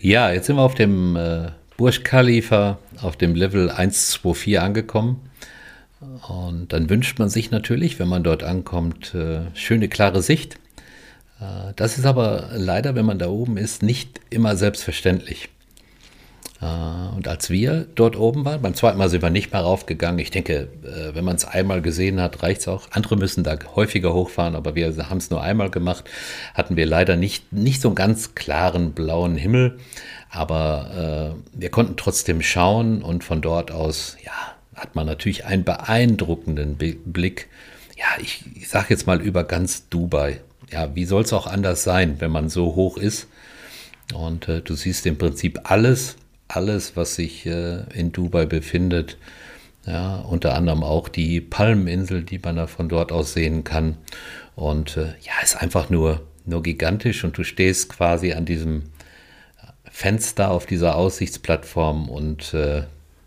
ja, jetzt sind wir auf dem äh, Burj Khalifa auf dem Level 124 angekommen. Und dann wünscht man sich natürlich, wenn man dort ankommt, äh, schöne klare Sicht. Äh, das ist aber leider, wenn man da oben ist, nicht immer selbstverständlich. Und als wir dort oben waren, beim zweiten Mal sind wir nicht mehr raufgegangen. Ich denke, äh, wenn man es einmal gesehen hat, reicht es auch. Andere müssen da häufiger hochfahren, aber wir haben es nur einmal gemacht. Hatten wir leider nicht, nicht so einen ganz klaren blauen Himmel, aber äh, wir konnten trotzdem schauen und von dort aus, ja, hat man natürlich einen beeindruckenden Blick. Ja, ich, ich sage jetzt mal über ganz Dubai ja, wie soll es auch anders sein, wenn man so hoch ist? Und äh, du siehst im Prinzip alles, alles, was sich äh, in Dubai befindet. Ja, unter anderem auch die Palmeninsel, die man da von dort aus sehen kann. Und äh, ja, ist einfach nur, nur gigantisch und du stehst quasi an diesem Fenster auf dieser Aussichtsplattform und äh,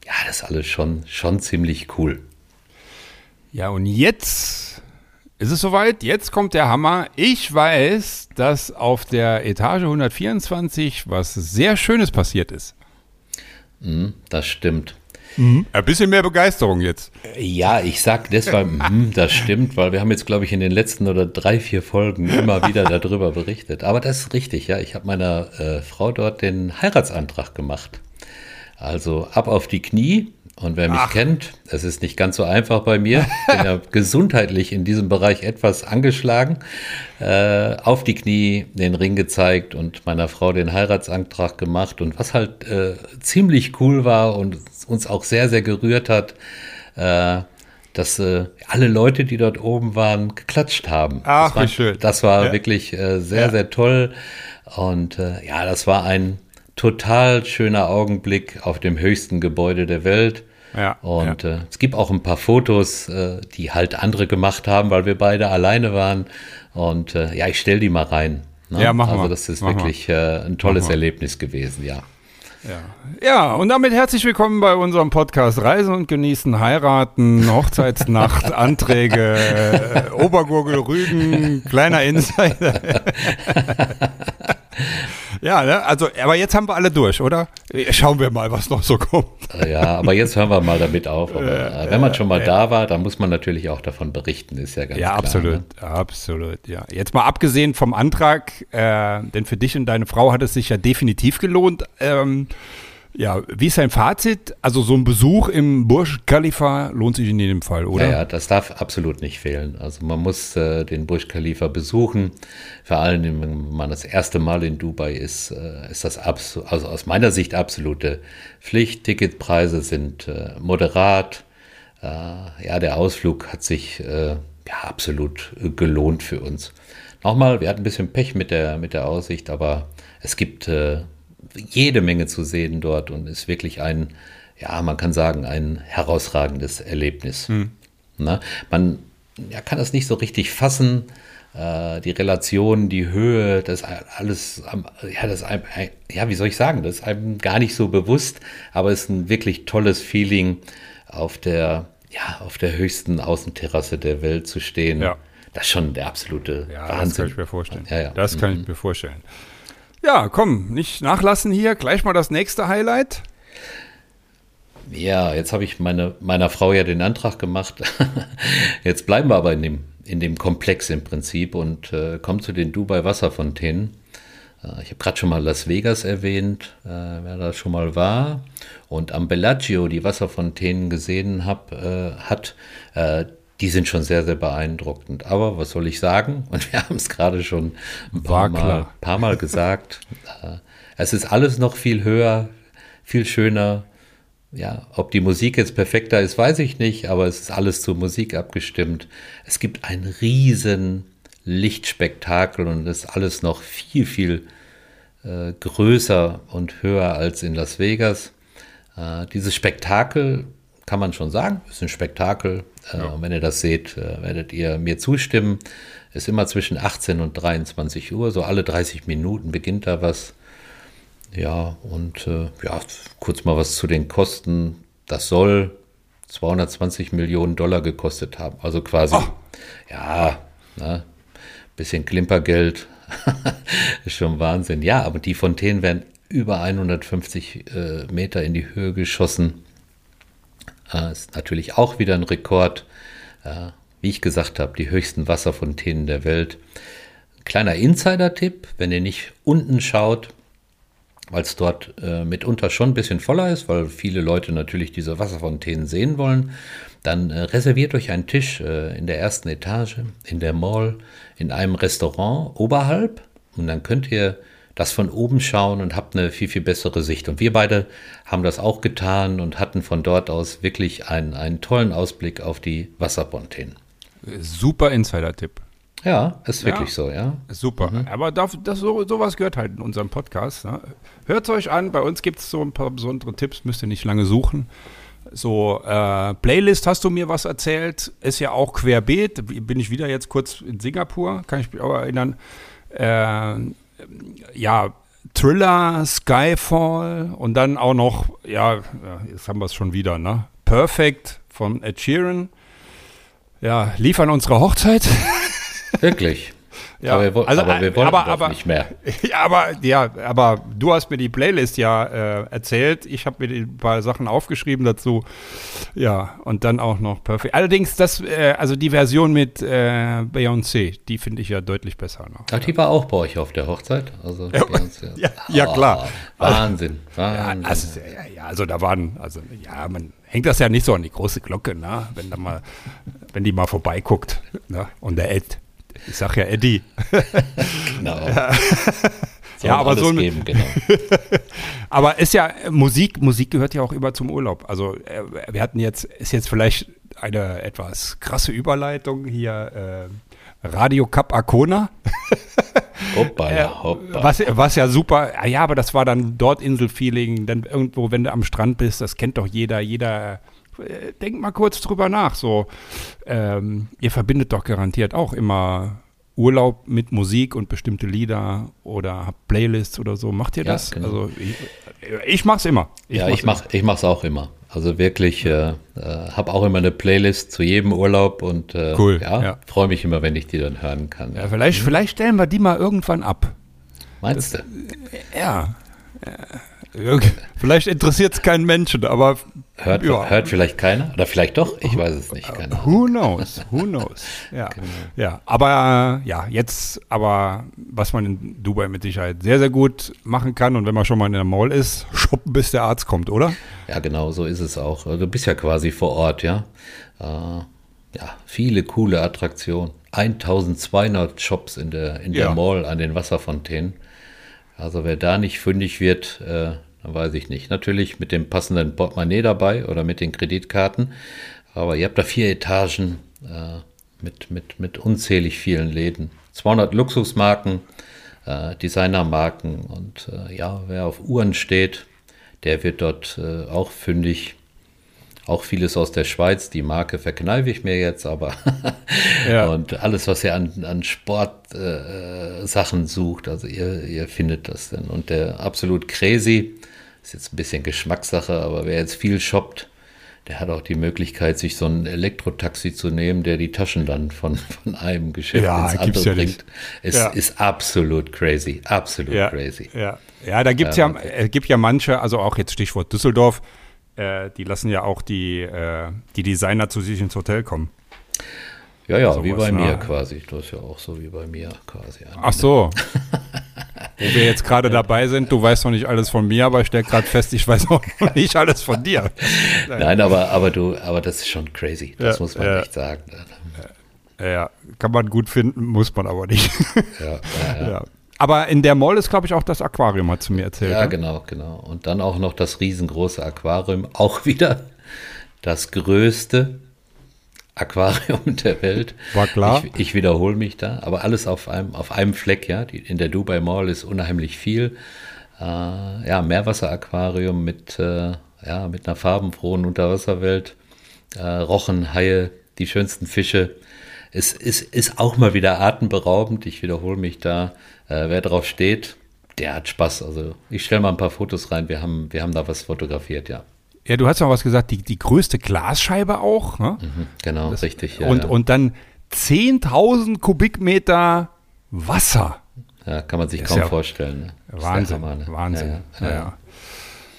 ja, das ist alles schon, schon ziemlich cool. Ja, und jetzt ist es soweit? Jetzt kommt der Hammer. Ich weiß, dass auf der Etage 124 was sehr Schönes passiert ist. Mm, das stimmt. Mhm. Ein bisschen mehr Begeisterung jetzt. Ja, ich sag deshalb, mm, das stimmt, weil wir haben jetzt, glaube ich, in den letzten oder drei, vier Folgen immer wieder darüber berichtet. Aber das ist richtig, ja. Ich habe meiner äh, Frau dort den Heiratsantrag gemacht. Also ab auf die Knie, und wer mich Ach. kennt, es ist nicht ganz so einfach bei mir. Ich bin ja gesundheitlich in diesem Bereich etwas angeschlagen. Äh, auf die Knie den Ring gezeigt und meiner Frau den Heiratsantrag gemacht. Und was halt äh, ziemlich cool war und uns auch sehr, sehr gerührt hat, äh, dass äh, alle Leute, die dort oben waren, geklatscht haben. Ach, das war, wie schön. Das war ja. wirklich äh, sehr, ja. sehr toll. Und äh, ja, das war ein total schöner Augenblick auf dem höchsten Gebäude der Welt. Ja, und ja. Äh, es gibt auch ein paar Fotos, äh, die halt andere gemacht haben, weil wir beide alleine waren. Und äh, ja, ich stelle die mal rein. Ne? Ja, machen Also das ist wirklich äh, ein tolles Erlebnis gewesen, ja. Ja. ja, und damit herzlich willkommen bei unserem Podcast Reisen und Genießen, Heiraten, Hochzeitsnacht, Anträge, äh, Obergurgel, Rügen, kleiner Insider. Ja, ne? also, aber jetzt haben wir alle durch, oder? Schauen wir mal, was noch so kommt. Ja, aber jetzt hören wir mal damit auf. Aber, äh, wenn man schon mal äh, da war, dann muss man natürlich auch davon berichten, ist ja ganz ja, klar. Absolut, ne? absolut, ja. Jetzt mal abgesehen vom Antrag, äh, denn für dich und deine Frau hat es sich ja definitiv gelohnt. Ähm, ja, wie ist dein Fazit? Also so ein Besuch im Burj Khalifa lohnt sich in jedem Fall, oder? Ja, ja das darf absolut nicht fehlen. Also man muss äh, den Burj Khalifa besuchen. Vor allem, wenn man das erste Mal in Dubai ist, äh, ist das also aus meiner Sicht absolute Pflicht. Ticketpreise sind äh, moderat. Äh, ja, der Ausflug hat sich äh, ja, absolut gelohnt für uns. Nochmal, wir hatten ein bisschen Pech mit der, mit der Aussicht, aber es gibt äh, jede Menge zu sehen dort und ist wirklich ein, ja, man kann sagen, ein herausragendes Erlebnis. Hm. Na, man ja, kann das nicht so richtig fassen. Äh, die Relation, die Höhe, das alles, ja, das einem, ja, wie soll ich sagen, das ist einem gar nicht so bewusst, aber es ist ein wirklich tolles Feeling, auf der, ja, auf der höchsten Außenterrasse der Welt zu stehen. Ja. Das ist schon der absolute ja, Wahnsinn. Das kann ich mir vorstellen. Ja, ja. Das kann mhm. ich mir vorstellen. Ja, komm, nicht nachlassen hier. Gleich mal das nächste Highlight. Ja, jetzt habe ich meine, meiner Frau ja den Antrag gemacht. Jetzt bleiben wir aber in dem in dem Komplex im Prinzip und äh, komme zu den Dubai Wasserfontänen. Äh, ich habe gerade schon mal Las Vegas erwähnt, äh, wer da schon mal war und am Bellagio die Wasserfontänen gesehen hab, äh, hat, äh, die sind schon sehr, sehr beeindruckend. Aber was soll ich sagen? Und wir haben es gerade schon ein paar mal, paar mal, gesagt. Äh, es ist alles noch viel höher, viel schöner. Ja, ob die Musik jetzt perfekter ist, weiß ich nicht, aber es ist alles zur Musik abgestimmt. Es gibt ein riesen Lichtspektakel und es ist alles noch viel, viel äh, größer und höher als in Las Vegas. Äh, dieses Spektakel kann man schon sagen, ist ein Spektakel. Äh, ja. wenn ihr das seht, äh, werdet ihr mir zustimmen. Ist immer zwischen 18 und 23 Uhr, so alle 30 Minuten beginnt da was. Ja, und äh, ja, kurz mal was zu den Kosten. Das soll 220 Millionen Dollar gekostet haben. Also quasi, oh. ja, ne, bisschen Klimpergeld. ist schon Wahnsinn. Ja, aber die Fontänen werden über 150 äh, Meter in die Höhe geschossen. Äh, ist natürlich auch wieder ein Rekord. Äh, wie ich gesagt habe, die höchsten Wasserfontänen der Welt. Kleiner Insider-Tipp, wenn ihr nicht unten schaut, weil es dort äh, mitunter schon ein bisschen voller ist, weil viele Leute natürlich diese Wasserfontänen sehen wollen, dann äh, reserviert euch einen Tisch äh, in der ersten Etage, in der Mall, in einem Restaurant oberhalb und dann könnt ihr das von oben schauen und habt eine viel, viel bessere Sicht. Und wir beide haben das auch getan und hatten von dort aus wirklich einen, einen tollen Ausblick auf die Wasserfontänen. Super Insider-Tipp. Ja, ist wirklich ja, so, ja. Super. Mhm. Aber das, das, so, sowas gehört halt in unserem Podcast. Ne? Hört es euch an, bei uns gibt es so ein paar besondere Tipps, müsst ihr nicht lange suchen. So, äh, Playlist hast du mir was erzählt, ist ja auch querbeet. Bin ich wieder jetzt kurz in Singapur, kann ich mich auch erinnern. Äh, ja, Thriller, Skyfall und dann auch noch, ja, jetzt haben wir es schon wieder, ne? Perfect von Ed Sheeran. Ja, liefern unsere Hochzeit. Wirklich? Ja, aber wir, also, aber wir wollen aber, aber, nicht mehr. Ja aber, ja, aber du hast mir die Playlist ja äh, erzählt. Ich habe mir ein paar Sachen aufgeschrieben dazu. Ja, und dann auch noch Perfect. Allerdings, das, äh, also die Version mit äh, Beyoncé, die finde ich ja deutlich besser. Noch. Ach, die war auch bei euch auf der Hochzeit? Also ja, ja, ja, klar. Oh, Wahnsinn. Wahnsinn. Ja, also, ja, also da waren, also ja, man hängt das ja nicht so an die große Glocke, ne? wenn da mal, wenn die mal vorbeiguckt. Ne? Und der Ed, ich sag ja Eddie. genau. Ja, ja aber so geben, genau. aber ist ja Musik, Musik gehört ja auch immer zum Urlaub. Also äh, wir hatten jetzt, ist jetzt vielleicht eine etwas krasse Überleitung hier. Äh, Radio Cap Arcona. Hoppa, ja, hoppa. Was, was ja super, ja, aber das war dann dort Inselfeeling, dann irgendwo, wenn du am Strand bist, das kennt doch jeder, jeder äh, denk mal kurz drüber nach. So, ähm, ihr verbindet doch garantiert auch immer Urlaub mit Musik und bestimmte Lieder oder habt Playlists oder so. Macht ihr das? genau. Also ich, ich mach's immer. Ich ja, mach's ich mach, ich mach's auch immer. Also wirklich, äh, äh, habe auch immer eine Playlist zu jedem Urlaub und äh, cool, ja, ja. freue mich immer, wenn ich die dann hören kann. Ja, vielleicht, mhm. vielleicht stellen wir die mal irgendwann ab. Meinst das, du? Ja. Vielleicht interessiert es keinen Menschen, aber hört, ja. hört vielleicht keiner oder vielleicht doch, ich weiß es nicht. Keine who knows? Who knows? Ja, genau. ja. aber äh, ja, jetzt, aber was man in Dubai mit Sicherheit sehr, sehr gut machen kann und wenn man schon mal in der Mall ist, shoppen, bis der Arzt kommt, oder? Ja, genau, so ist es auch. Du bist ja quasi vor Ort, ja. Äh, ja, viele coole Attraktionen. 1200 Shops in der, in der ja. Mall an den Wasserfontänen. Also wer da nicht fündig wird, äh, weiß ich nicht. Natürlich mit dem passenden Portemonnaie dabei oder mit den Kreditkarten. Aber ihr habt da vier Etagen äh, mit, mit, mit unzählig vielen Läden. 200 Luxusmarken, äh, Designermarken und äh, ja, wer auf Uhren steht, der wird dort äh, auch fündig. Auch vieles aus der Schweiz, die Marke verkneife ich mir jetzt, aber ja. und alles, was ihr an, an Sportsachen äh, sucht, also ihr, ihr findet das denn. Und der absolut crazy, ist jetzt ein bisschen Geschmackssache, aber wer jetzt viel shoppt, der hat auch die Möglichkeit, sich so ein Elektrotaxi zu nehmen, der die Taschen dann von, von einem Geschäft ja, ins andere ja bringt. Es ja. ist absolut crazy, absolut ja, crazy. Ja, ja da gibt es ja, äh, gibt ja manche, also auch jetzt Stichwort Düsseldorf, äh, die lassen ja auch die, äh, die Designer zu sich ins Hotel kommen. Ja, ja, wie bei mir quasi. Das ist ja auch so wie bei mir quasi. Ach so. Wo wir jetzt gerade dabei sind, du weißt noch nicht alles von mir, aber ich stelle gerade fest, ich weiß noch nicht alles von dir. Nein, aber, aber du, aber das ist schon crazy. Das ja, muss man ja. echt sagen. Ja, kann man gut finden, muss man aber nicht. Ja, ja. Aber in der Mall ist, glaube ich, auch das Aquarium, hat zu mir erzählt. Ja, genau, genau. Und dann auch noch das riesengroße Aquarium, auch wieder das größte Aquarium der Welt. War klar. Ich, ich wiederhole mich da, aber alles auf einem, auf einem Fleck, ja. Die, in der Dubai Mall ist unheimlich viel. Äh, ja, Meerwasseraquarium mit, äh, ja, mit einer farbenfrohen Unterwasserwelt. Äh, Rochen, Haie, die schönsten Fische. Es ist, ist auch mal wieder atemberaubend. Ich wiederhole mich da. Äh, wer drauf steht, der hat Spaß. Also ich stelle mal ein paar Fotos rein. Wir haben, wir haben da was fotografiert, ja. Ja, du hast noch was gesagt, die, die größte Glasscheibe auch. Ne? Mhm, genau, das, richtig. Ja, und, ja. und dann 10.000 Kubikmeter Wasser. Ja, kann man sich kaum ja vorstellen. Ne? Wahnsinn, Hammer, ne? Wahnsinn. Ja, ja,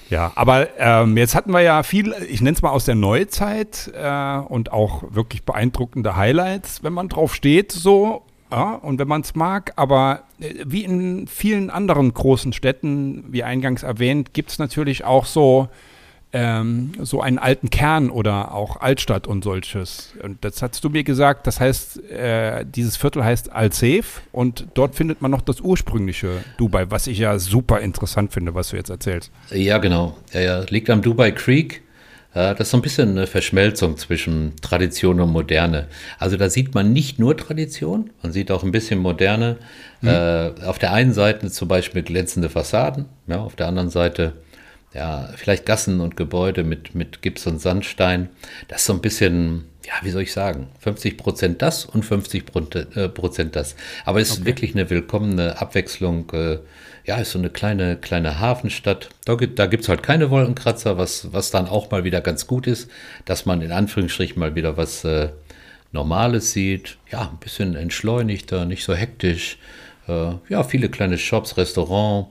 ja. aber ähm, jetzt hatten wir ja viel, ich nenne es mal aus der Neuzeit äh, und auch wirklich beeindruckende Highlights, wenn man drauf steht, so. Ja, und wenn man es mag, aber äh, wie in vielen anderen großen Städten, wie eingangs erwähnt, gibt es natürlich auch so ähm, so einen alten Kern oder auch Altstadt und solches. Und das hast du mir gesagt, das heißt, äh, dieses Viertel heißt Al-Saif und dort findet man noch das ursprüngliche Dubai, was ich ja super interessant finde, was du jetzt erzählst. Ja, genau. Ja, ja. Liegt am Dubai Creek. Äh, das ist so ein bisschen eine Verschmelzung zwischen Tradition und Moderne. Also da sieht man nicht nur Tradition, man sieht auch ein bisschen Moderne. Mhm. Äh, auf der einen Seite zum Beispiel glänzende Fassaden, ja, auf der anderen Seite ja, vielleicht Gassen und Gebäude mit, mit Gips und Sandstein. Das ist so ein bisschen, ja, wie soll ich sagen, 50 Prozent das und 50 äh, Prozent das. Aber es okay. ist wirklich eine willkommene Abwechslung. Äh, ja, ist so eine kleine, kleine Hafenstadt. Da, gibt, da gibt's halt keine Wolkenkratzer, was, was dann auch mal wieder ganz gut ist, dass man in Anführungsstrichen mal wieder was äh, Normales sieht. Ja, ein bisschen entschleunigter, nicht so hektisch. Äh, ja, viele kleine Shops, Restaurants.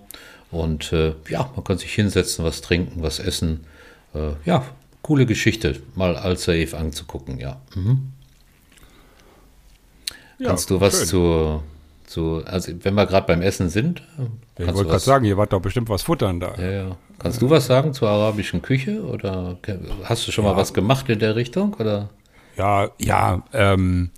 Und äh, ja, man kann sich hinsetzen, was trinken, was essen. Äh, ja, coole Geschichte, mal Al-Saif anzugucken, ja. Mhm. ja. Kannst du was zu, zu, also wenn wir gerade beim Essen sind? ich wollte gerade sagen, ihr wart doch bestimmt was futtern da. Ja, ja. Kannst du was sagen zur arabischen Küche oder hast du schon mal was gemacht in der Richtung? Oder? Ja, ja, ähm,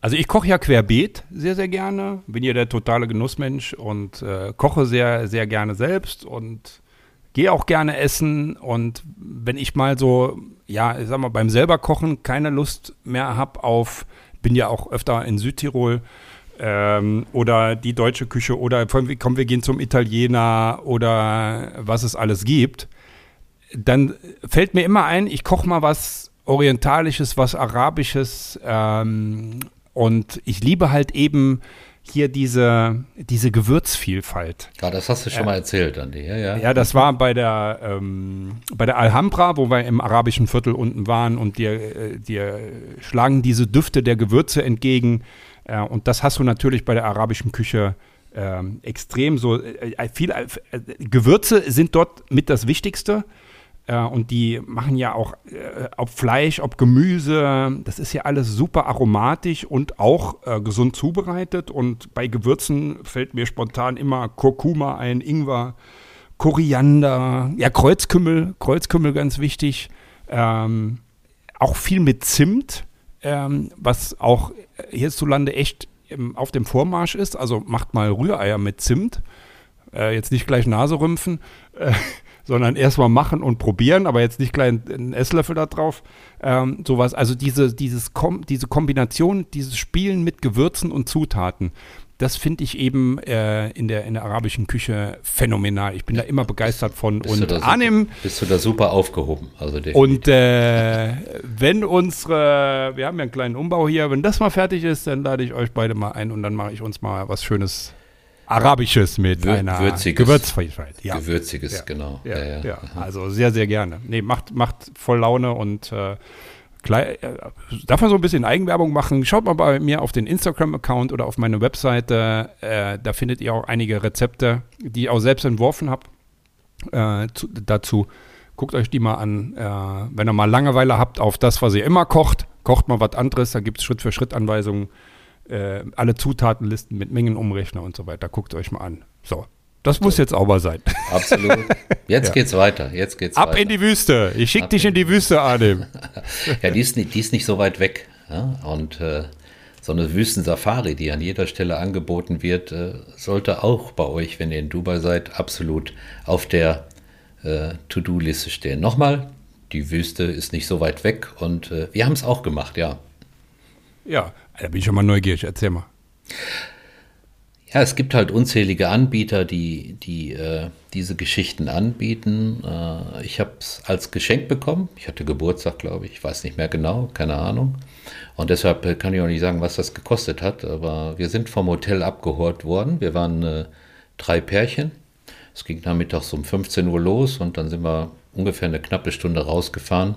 also ich koche ja querbeet sehr, sehr gerne. Bin ja der totale Genussmensch und äh, koche sehr, sehr gerne selbst und gehe auch gerne essen. Und wenn ich mal so, ja, ich sag mal, beim selber Kochen keine Lust mehr habe auf, bin ja auch öfter in Südtirol ähm, oder die deutsche Küche oder komm, wir gehen zum Italiener oder was es alles gibt, dann fällt mir immer ein, ich koche mal was Orientalisches, was Arabisches, ähm, und ich liebe halt eben hier diese, diese Gewürzvielfalt. Ja, das hast du schon äh, mal erzählt, Andi. Ja, ja. ja, das war bei der, ähm, bei der Alhambra, wo wir im arabischen Viertel unten waren und dir, äh, dir schlagen diese Düfte der Gewürze entgegen. Äh, und das hast du natürlich bei der arabischen Küche ähm, extrem so. Äh, viel, äh, Gewürze sind dort mit das Wichtigste. Äh, und die machen ja auch, äh, ob Fleisch, ob Gemüse, das ist ja alles super aromatisch und auch äh, gesund zubereitet. Und bei Gewürzen fällt mir spontan immer Kurkuma ein, Ingwer, Koriander, ja, Kreuzkümmel, Kreuzkümmel ganz wichtig. Ähm, auch viel mit Zimt, ähm, was auch hierzulande echt im, auf dem Vormarsch ist. Also macht mal Rühreier mit Zimt. Äh, jetzt nicht gleich Nase rümpfen. Äh, sondern erstmal machen und probieren, aber jetzt nicht gleich einen Esslöffel da drauf. Ähm, sowas, also diese, dieses Kom diese Kombination, dieses Spielen mit Gewürzen und Zutaten, das finde ich eben äh, in, der, in der arabischen Küche phänomenal. Ich bin da immer begeistert von. Bist und Anim. Bist du da super aufgehoben. Also und äh, wenn unsere, wir haben ja einen kleinen Umbau hier, wenn das mal fertig ist, dann lade ich euch beide mal ein und dann mache ich uns mal was Schönes Arabisches mit Wür einer würziges. Ja. Gewürziges, ja. genau. Ja, ja, ja, also sehr, sehr gerne. Nee, macht, macht voll Laune und äh, Klein, äh, darf man so ein bisschen Eigenwerbung machen? Schaut mal bei mir auf den Instagram-Account oder auf meine Webseite. Äh, da findet ihr auch einige Rezepte, die ich auch selbst entworfen habe. Äh, dazu guckt euch die mal an. Äh, wenn ihr mal Langeweile habt auf das, was ihr immer kocht, kocht mal was anderes, da gibt es Schritt-für-Schritt-Anweisungen, äh, alle Zutatenlisten mit Mengenumrechner und so weiter. Guckt euch mal an. So, das muss jetzt sauber sein. Absolut. Jetzt ja. geht's weiter. Jetzt geht's Ab weiter. in die Wüste. Ich schicke dich in die Wüste, Adem. ja, die ist, nicht, die ist nicht so weit weg. Ja? Und äh, so eine Wüstensafari, die an jeder Stelle angeboten wird, äh, sollte auch bei euch, wenn ihr in Dubai seid, absolut auf der äh, To-Do-Liste stehen. Nochmal, die Wüste ist nicht so weit weg und äh, wir haben es auch gemacht, ja. Ja, da bin ich schon mal neugierig. Erzähl mal. Ja, es gibt halt unzählige Anbieter, die, die äh, diese Geschichten anbieten. Äh, ich habe es als Geschenk bekommen. Ich hatte Geburtstag, glaube ich. Ich weiß nicht mehr genau, keine Ahnung. Und deshalb äh, kann ich auch nicht sagen, was das gekostet hat. Aber wir sind vom Hotel abgeholt worden. Wir waren äh, drei Pärchen. Es ging nachmittags um 15 Uhr los und dann sind wir ungefähr eine knappe Stunde rausgefahren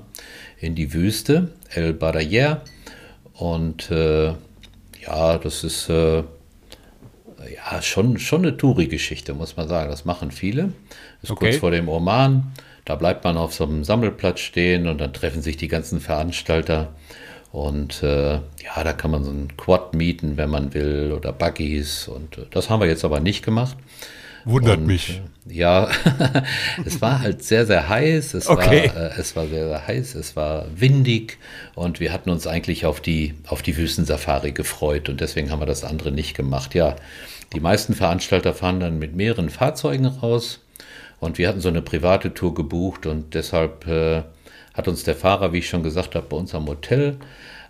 in die Wüste, El Barayer. Und äh, ja, das ist äh, ja, schon, schon eine Touri-Geschichte, muss man sagen. Das machen viele. Das ist okay. kurz vor dem Oman. Da bleibt man auf so einem Sammelplatz stehen und dann treffen sich die ganzen Veranstalter. Und äh, ja, da kann man so einen Quad mieten, wenn man will, oder Buggies. Und äh, das haben wir jetzt aber nicht gemacht. Wundert und, mich. Äh, ja, es war halt sehr, sehr heiß. Es, okay. war, äh, es war sehr, sehr heiß. Es war windig. Und wir hatten uns eigentlich auf die, auf die Wüstensafari gefreut. Und deswegen haben wir das andere nicht gemacht. Ja, die meisten Veranstalter fahren dann mit mehreren Fahrzeugen raus und wir hatten so eine private Tour gebucht und deshalb äh, hat uns der Fahrer, wie ich schon gesagt habe, bei uns am Hotel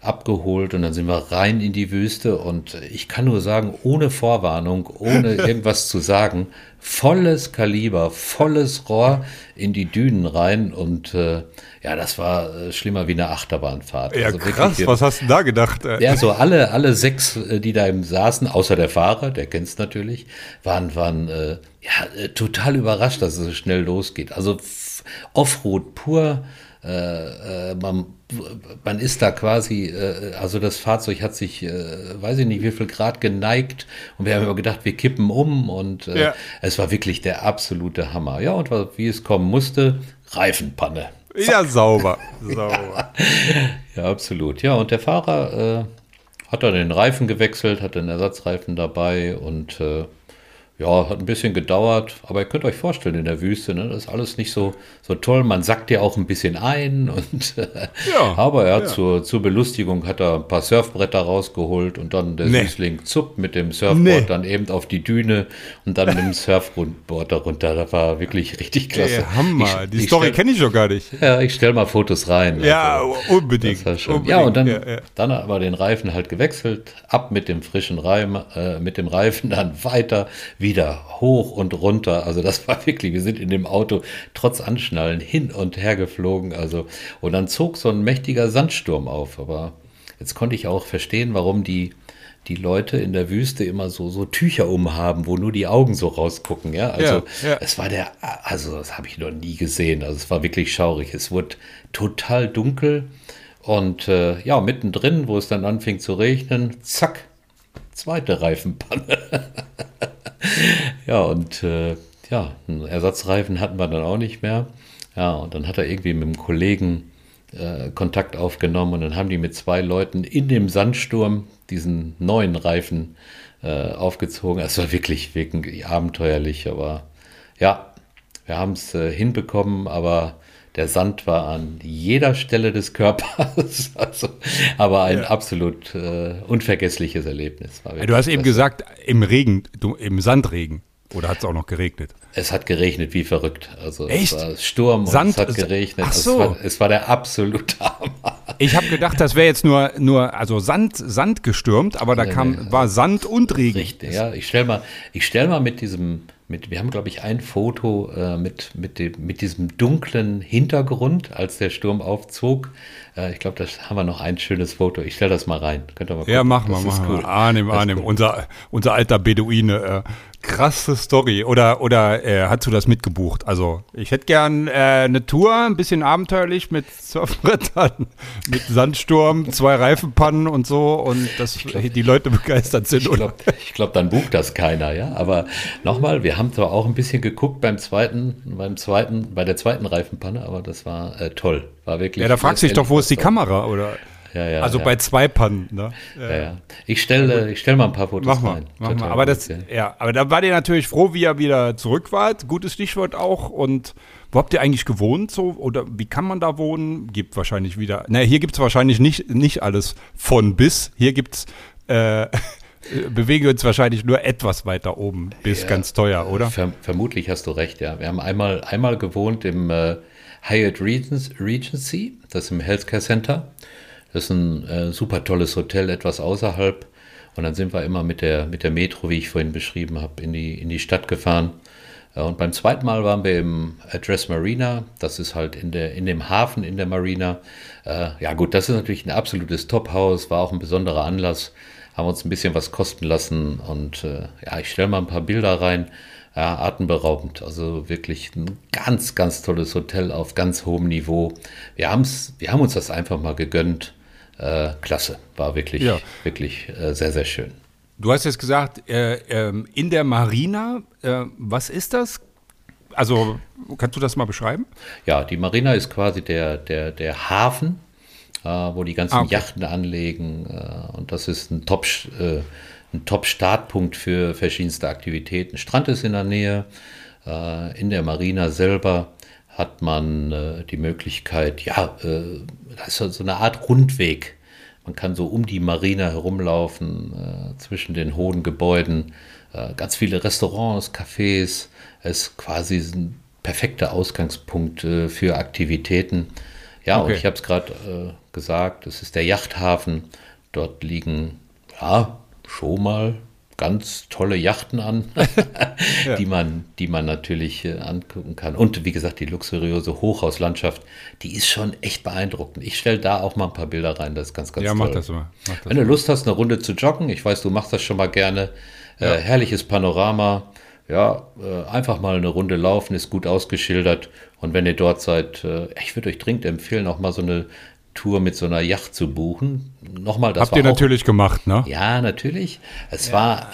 abgeholt und dann sind wir rein in die Wüste und ich kann nur sagen, ohne Vorwarnung, ohne irgendwas zu sagen, volles Kaliber, volles Rohr in die Dünen rein und äh, ja, das war äh, schlimmer wie eine Achterbahnfahrt. Ja, also krass, wirklich, was hast du da gedacht? Ja, so alle, alle sechs, äh, die da eben saßen, außer der Fahrer, der kennt's natürlich, waren, waren äh, ja, äh, total überrascht, dass es so schnell losgeht. Also Offroad pur, äh, äh, man, man ist da quasi, äh, also das Fahrzeug hat sich, äh, weiß ich nicht, wie viel Grad geneigt und wir haben immer gedacht, wir kippen um und äh, ja. es war wirklich der absolute Hammer. Ja, und wie es kommen musste, Reifenpanne. Zack. Ja, sauber. sauber. ja, absolut. Ja, und der Fahrer äh, hat dann den Reifen gewechselt, hat den Ersatzreifen dabei und ja, hat ein bisschen gedauert, aber ihr könnt euch vorstellen, in der Wüste, ne, das ist alles nicht so, so toll. Man sackt ja auch ein bisschen ein. Und, ja, aber er hat ja. zur, zur Belustigung hat er ein paar Surfbretter rausgeholt und dann der nee. Süßling zupp mit dem Surfboard nee. dann eben auf die Düne und dann mit dem Surfboard darunter. Das war wirklich richtig klasse. Ey, Hammer, ich, die ich Story kenne ich doch gar nicht. Ja, ich stelle mal Fotos rein. Ja, also, unbedingt, unbedingt, Ja, und dann, ja, dann aber den Reifen halt gewechselt, ab mit dem frischen Reim, äh, mit dem Reifen dann weiter wieder hoch und runter. Also das war wirklich, wir sind in dem Auto trotz Anschnallen hin und her geflogen. Also, und dann zog so ein mächtiger Sandsturm auf. Aber jetzt konnte ich auch verstehen, warum die, die Leute in der Wüste immer so, so Tücher umhaben, wo nur die Augen so rausgucken. Ja, also ja, ja. es war der, also das habe ich noch nie gesehen. Also es war wirklich schaurig. Es wurde total dunkel. Und äh, ja, mittendrin, wo es dann anfing zu regnen, zack, zweite Reifenpanne. ja, und äh, ja, einen Ersatzreifen hatten wir dann auch nicht mehr. Ja, und dann hat er irgendwie mit einem Kollegen äh, Kontakt aufgenommen und dann haben die mit zwei Leuten in dem Sandsturm diesen neuen Reifen äh, aufgezogen. Es war wirklich, wirklich abenteuerlich, aber ja, wir haben es äh, hinbekommen, aber der Sand war an jeder Stelle des Körpers, also, aber ein ja. absolut äh, unvergessliches Erlebnis. du hast eben gesagt, im Regen, du, im Sandregen. Oder hat es auch noch geregnet? Es hat geregnet wie verrückt. Also Echt? es war Sturm Sand, und es hat geregnet. Ach so. Es war, es war der absolute Hammer. Ich habe gedacht, das wäre jetzt nur, nur also Sand, Sand gestürmt, aber da kam, war Sand und Regen. Richtig, ja. Ich stelle mal, stell mal mit diesem mit, wir haben, glaube ich, ein Foto äh, mit, mit, dem, mit diesem dunklen Hintergrund, als der Sturm aufzog. Äh, ich glaube, da haben wir noch ein schönes Foto. Ich stelle das mal rein. Könnt ihr mal gucken. Ja, machen wir, machen wir. Cool. Arnim, Arnim, unser, unser alter Beduine. Äh, krasse Story. Oder, oder äh, hast du das mitgebucht? Also, ich hätte gern äh, eine Tour, ein bisschen abenteuerlich mit Surfbrettern, mit Sandsturm, zwei Reifenpannen und so und dass die Leute begeistert sind. Ich glaube, glaub, dann bucht das keiner, ja. Aber nochmal, wir haben zwar auch ein bisschen geguckt beim zweiten, beim zweiten, bei der zweiten Reifenpanne, aber das war äh, toll. War wirklich. Ja, da fragst du dich doch, wo ist die Kamera, oder? Ja, ja, also ja. bei zwei Pannen, ne? Ja, ja. Ich stelle ich stell mal ein paar Fotos Mach mal, rein. mach mal. Aber gut, das, ja. ja, aber da war ihr natürlich froh, wie ihr wieder zurück wart. Gutes Stichwort auch. Und wo habt ihr eigentlich gewohnt so? Oder wie kann man da wohnen? Gibt wahrscheinlich wieder. Na, hier gibt es wahrscheinlich nicht, nicht alles von bis. Hier gibt's äh, bewegen wir uns wahrscheinlich nur etwas weiter oben bis Ja. ganz teuer, oder? Verm vermutlich hast du recht, ja. Wir haben einmal, einmal gewohnt im äh, Hyatt Regency, das ist im Healthcare Center. Das ist ein äh, super tolles Hotel, etwas außerhalb. Und dann sind wir immer mit der, mit der Metro, wie ich vorhin beschrieben habe, in die, in die Stadt gefahren. Äh, Und beim zweiten Mal waren wir im Address Marina. Das ist halt in, der, in dem Hafen in der Marina. Äh, ja gut, das ist natürlich ein absolutes Top-Haus, war auch ein besonderer Anlass. Haben uns ein bisschen was kosten lassen und äh, ja, ich stelle mal ein paar Bilder rein. Ja, atemberaubend. Also wirklich ein ganz, ganz tolles Hotel auf ganz hohem Niveau. Wir, wir haben uns das einfach mal gegönnt. Äh, klasse. War wirklich, Ja. wirklich äh, sehr, sehr schön. Du hast jetzt gesagt, äh, ähm, in der Marina, äh, was ist das? Also, kannst du das mal beschreiben? Ja, die Marina ist quasi der, der, der Hafen, äh, wo die ganzen Ah, okay. Yachten anlegen. Äh, und das ist ein Top, ein Top-Startpunkt für verschiedenste Aktivitäten. Strand ist in der Nähe. Äh, in der Marina selber hat man äh, die Möglichkeit, ja, äh, das ist so- eine Art Rundweg. Man kann so um die Marina herumlaufen, äh, zwischen den hohen Gebäuden. Äh, ganz viele Restaurants, Cafés. Es ist quasi ein perfekter Ausgangspunkt äh, für Aktivitäten. Ja, und Okay. ich habe es gerade äh, gesagt, es ist der Yachthafen. Dort liegen, ja, schon mal ganz tolle Yachten an, die, man, die man natürlich äh, angucken kann. Und wie gesagt, die luxuriöse Hochhauslandschaft, die ist schon echt beeindruckend. Ich stelle da auch mal ein paar Bilder rein, das ist ganz, ganz ja, toll. mach das mal. Mach das Wenn du Lust hast, eine Runde zu joggen, ich weiß, du machst das schon mal gerne. Äh, herrliches Panorama. Ja, äh, einfach mal eine Runde laufen, ist gut ausgeschildert. Und wenn ihr dort seid, äh, ich würde euch dringend empfehlen, auch mal so eine Tour mit so einer Yacht zu buchen. Nochmal, das Habt ihr auch, natürlich gemacht, ne? Ja, natürlich. Es war,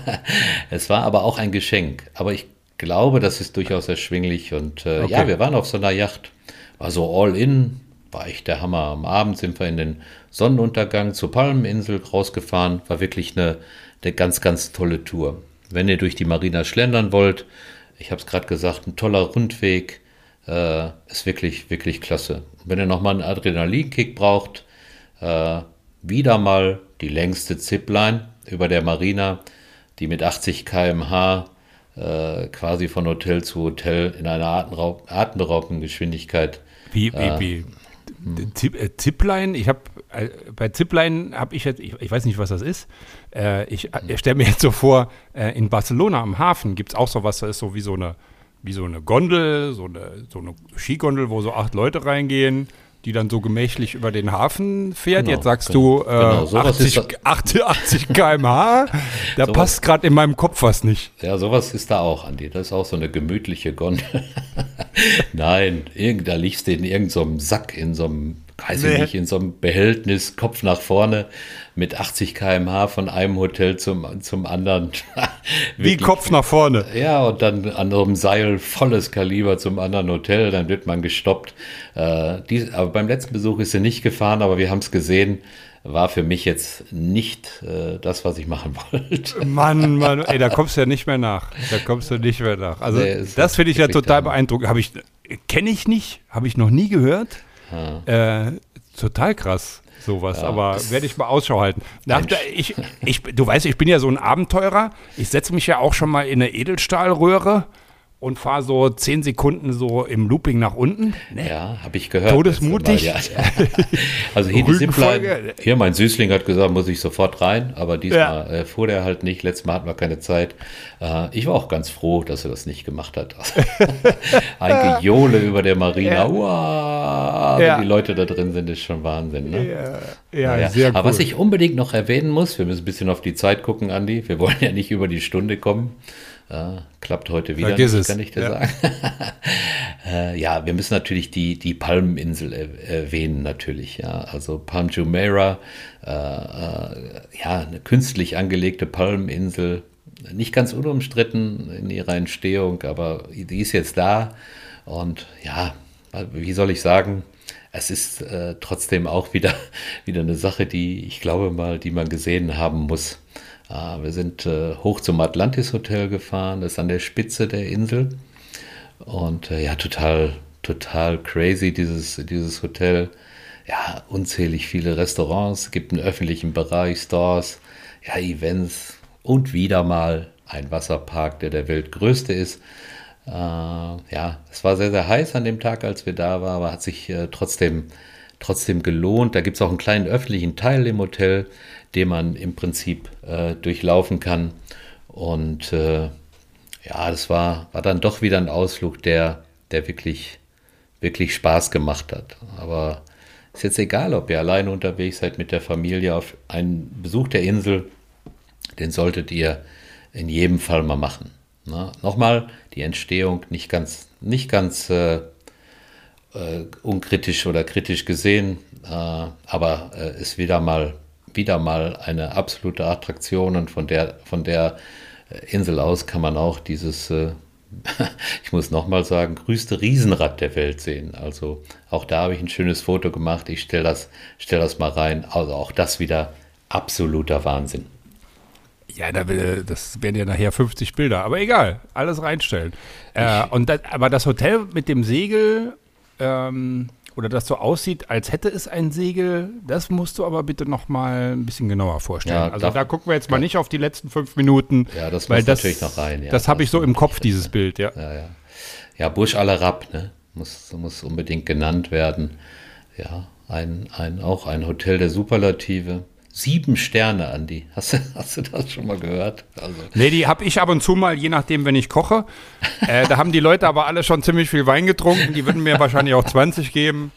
es war aber auch ein Geschenk. Aber ich glaube, das ist durchaus erschwinglich. Und äh, ja, Okay. wir waren auf so einer Yacht. War so all in, war echt der Hammer. Am Abend sind wir in den Sonnenuntergang zur Palmeninsel rausgefahren. War wirklich eine, eine ganz, ganz tolle Tour. Wenn ihr durch die Marina schlendern wollt, ich habe es gerade gesagt, ein toller Rundweg. Äh, ist wirklich, wirklich klasse. Wenn ihr nochmal einen Adrenalinkick braucht, äh, wieder mal die längste Zipline über der Marina, die mit 80 km/h äh, quasi von Hotel zu Hotel in einer atemberaubenden Geschwindigkeit. Wie, wie, wie? Zip, äh, Zipline, ich habe äh, bei Zipline habe ich jetzt, ich, ich weiß nicht, was das ist. Äh, ich äh, stelle mir jetzt so vor, äh, in Barcelona am Hafen gibt es auch sowas, das ist so wie so eine, wie so eine Gondel, so eine, so eine Skigondel, wo so acht Leute reingehen, die dann so gemächlich über den Hafen fährt. Genau, jetzt sagst genau. du äh, Genau, sowas 80, ist 80, 80 km/h, da Sowas- passt gerade in meinem Kopf was nicht. Ja, sowas ist da auch, Andi. Das ist auch so eine gemütliche Gondel. Nein, irgend, da liegst du in irgendeinem Sack, in so einem, weiß ich Nee. nicht, in so einem Behältnis, Kopf nach vorne, mit 80 km/h von einem Hotel zum, zum anderen. Wie Kopf nach vorne. Ja, und dann an so einem Seil volles Kaliber zum anderen Hotel, dann wird man gestoppt. Äh, die, aber beim letzten Besuch ist sie nicht gefahren, aber wir haben es gesehen. War für mich jetzt nicht äh, das, was ich machen wollte. Mann, Mann, ey, da kommst du ja nicht mehr nach. Da kommst du nicht mehr nach. Also Nee, das finde ich ja total beeindruckend. Habe ich, kenne ich nicht, habe ich noch nie gehört. Äh, total krass, sowas. Aber werde ich mal Ausschau halten. Nach ich, ich, du weißt, ich bin ja so ein Abenteurer. Ich setze mich ja auch schon mal in eine Edelstahlröhre und fahre so zehn Sekunden so im Looping nach unten. Ja, habe ich gehört. Todesmutig. Mal, Ja. Also hier die. Zipline, hier mein Süßling hat gesagt, muss ich sofort rein, aber diesmal äh, fuhr der halt nicht. Letztes Mal hatten wir keine Zeit. Äh, ich war auch ganz froh, dass er das nicht gemacht hat. Ein Gejohle über der Marina. Ja. Uah, Ja. Die Leute da drin sind, ist schon Wahnsinn. Ne? Ja, Ja, sehr cool. Aber was ich unbedingt noch erwähnen muss, wir müssen ein bisschen auf die Zeit gucken, Andi. Wir wollen ja nicht über die Stunde kommen. Äh, klappt heute wieder Vergiss nicht, es. kann ich dir Ja. sagen. äh, ja, wir müssen natürlich die, die Palmeninsel er erwähnen, natürlich. Ja, also Palm Jumeirah, äh, äh, ja, eine künstlich angelegte Palmeninsel. Nicht ganz unumstritten in ihrer Entstehung, aber die ist jetzt da. Und ja, wie soll ich sagen? es ist äh, trotzdem auch wieder, wieder eine Sache, die ich glaube mal, die man gesehen haben muss. Äh, wir sind äh, hoch zum Atlantis Hotel gefahren, das ist an der Spitze der Insel. Und äh, ja, total, total crazy, dieses, dieses Hotel. Ja, unzählig viele Restaurants, gibt einen öffentlichen Bereich, Stores, ja, Events und wieder mal ein Wasserpark, der der weltgrößte ist. Äh, ja, es war sehr, sehr heiß an dem Tag, als wir da waren, aber hat sich trotzdem, trotzdem gelohnt. Da gibt es auch einen kleinen öffentlichen Teil im Hotel, den man im Prinzip äh, durchlaufen kann. Und äh, ja, das war, war dann doch wieder ein Ausflug, der, der wirklich, wirklich Spaß gemacht hat. Aber ist jetzt egal, ob ihr alleine unterwegs seid mit der Familie auf einen Besuch der Insel, den solltet ihr in jedem Fall mal machen. Na, nochmal, die Entstehung nicht ganz, nicht ganz äh, äh, unkritisch oder kritisch gesehen, äh, aber äh, ist wieder mal, wieder mal eine absolute Attraktion und von der, von der äh, Insel aus kann man auch dieses, äh, ich muss nochmal sagen, größte Riesenrad der Welt sehen. Also auch da habe ich ein schönes Foto gemacht. Ich stelle das, stell das mal rein. Also auch das wieder absoluter Wahnsinn. Ja, da, das werden ja nachher 50 Bilder, aber egal, alles reinstellen. Äh, und das, aber das Hotel mit dem Segel ähm, oder das so aussieht, als hätte es ein Segel, das musst du aber bitte noch mal ein bisschen genauer vorstellen. Ja, also da gucken wir jetzt mal nicht auf die letzten fünf Minuten. Ja, das weil muss das, natürlich noch rein. Ja, das habe ich so im Kopf, dieses Bild, ja. Ja, ja. ja Burj Al Arab, ne? muss, muss unbedingt genannt werden. Ja, ein, ein, auch ein Hotel der Superlative. Sieben Sterne, Andi. Hast du, hast du das schon mal gehört? Also. Nee, die habe ich ab und zu mal, je nachdem, wenn ich koche. Äh, da haben die Leute aber alle schon ziemlich viel Wein getrunken. Die würden mir wahrscheinlich auch 20 geben.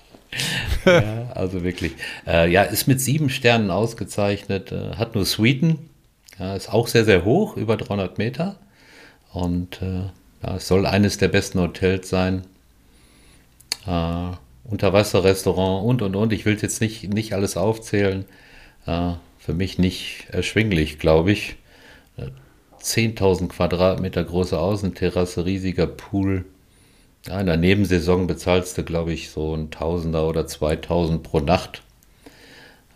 ja, also wirklich. Äh, ja, ist mit sieben Sternen ausgezeichnet. Äh, hat nur Suiten. Ja, ist auch sehr, sehr hoch, über 300 Meter. Und äh, ja, es soll eines der besten Hotels sein. Äh, Unterwasserrestaurant und, und, und. Ich will jetzt nicht, nicht alles aufzählen. Äh, für mich nicht erschwinglich, glaube ich. 10.000 äh, Quadratmeter große Außenterrasse, riesiger Pool. Ja, in der Nebensaison bezahlst du, glaube ich, so ein Tausender oder 2000 pro Nacht.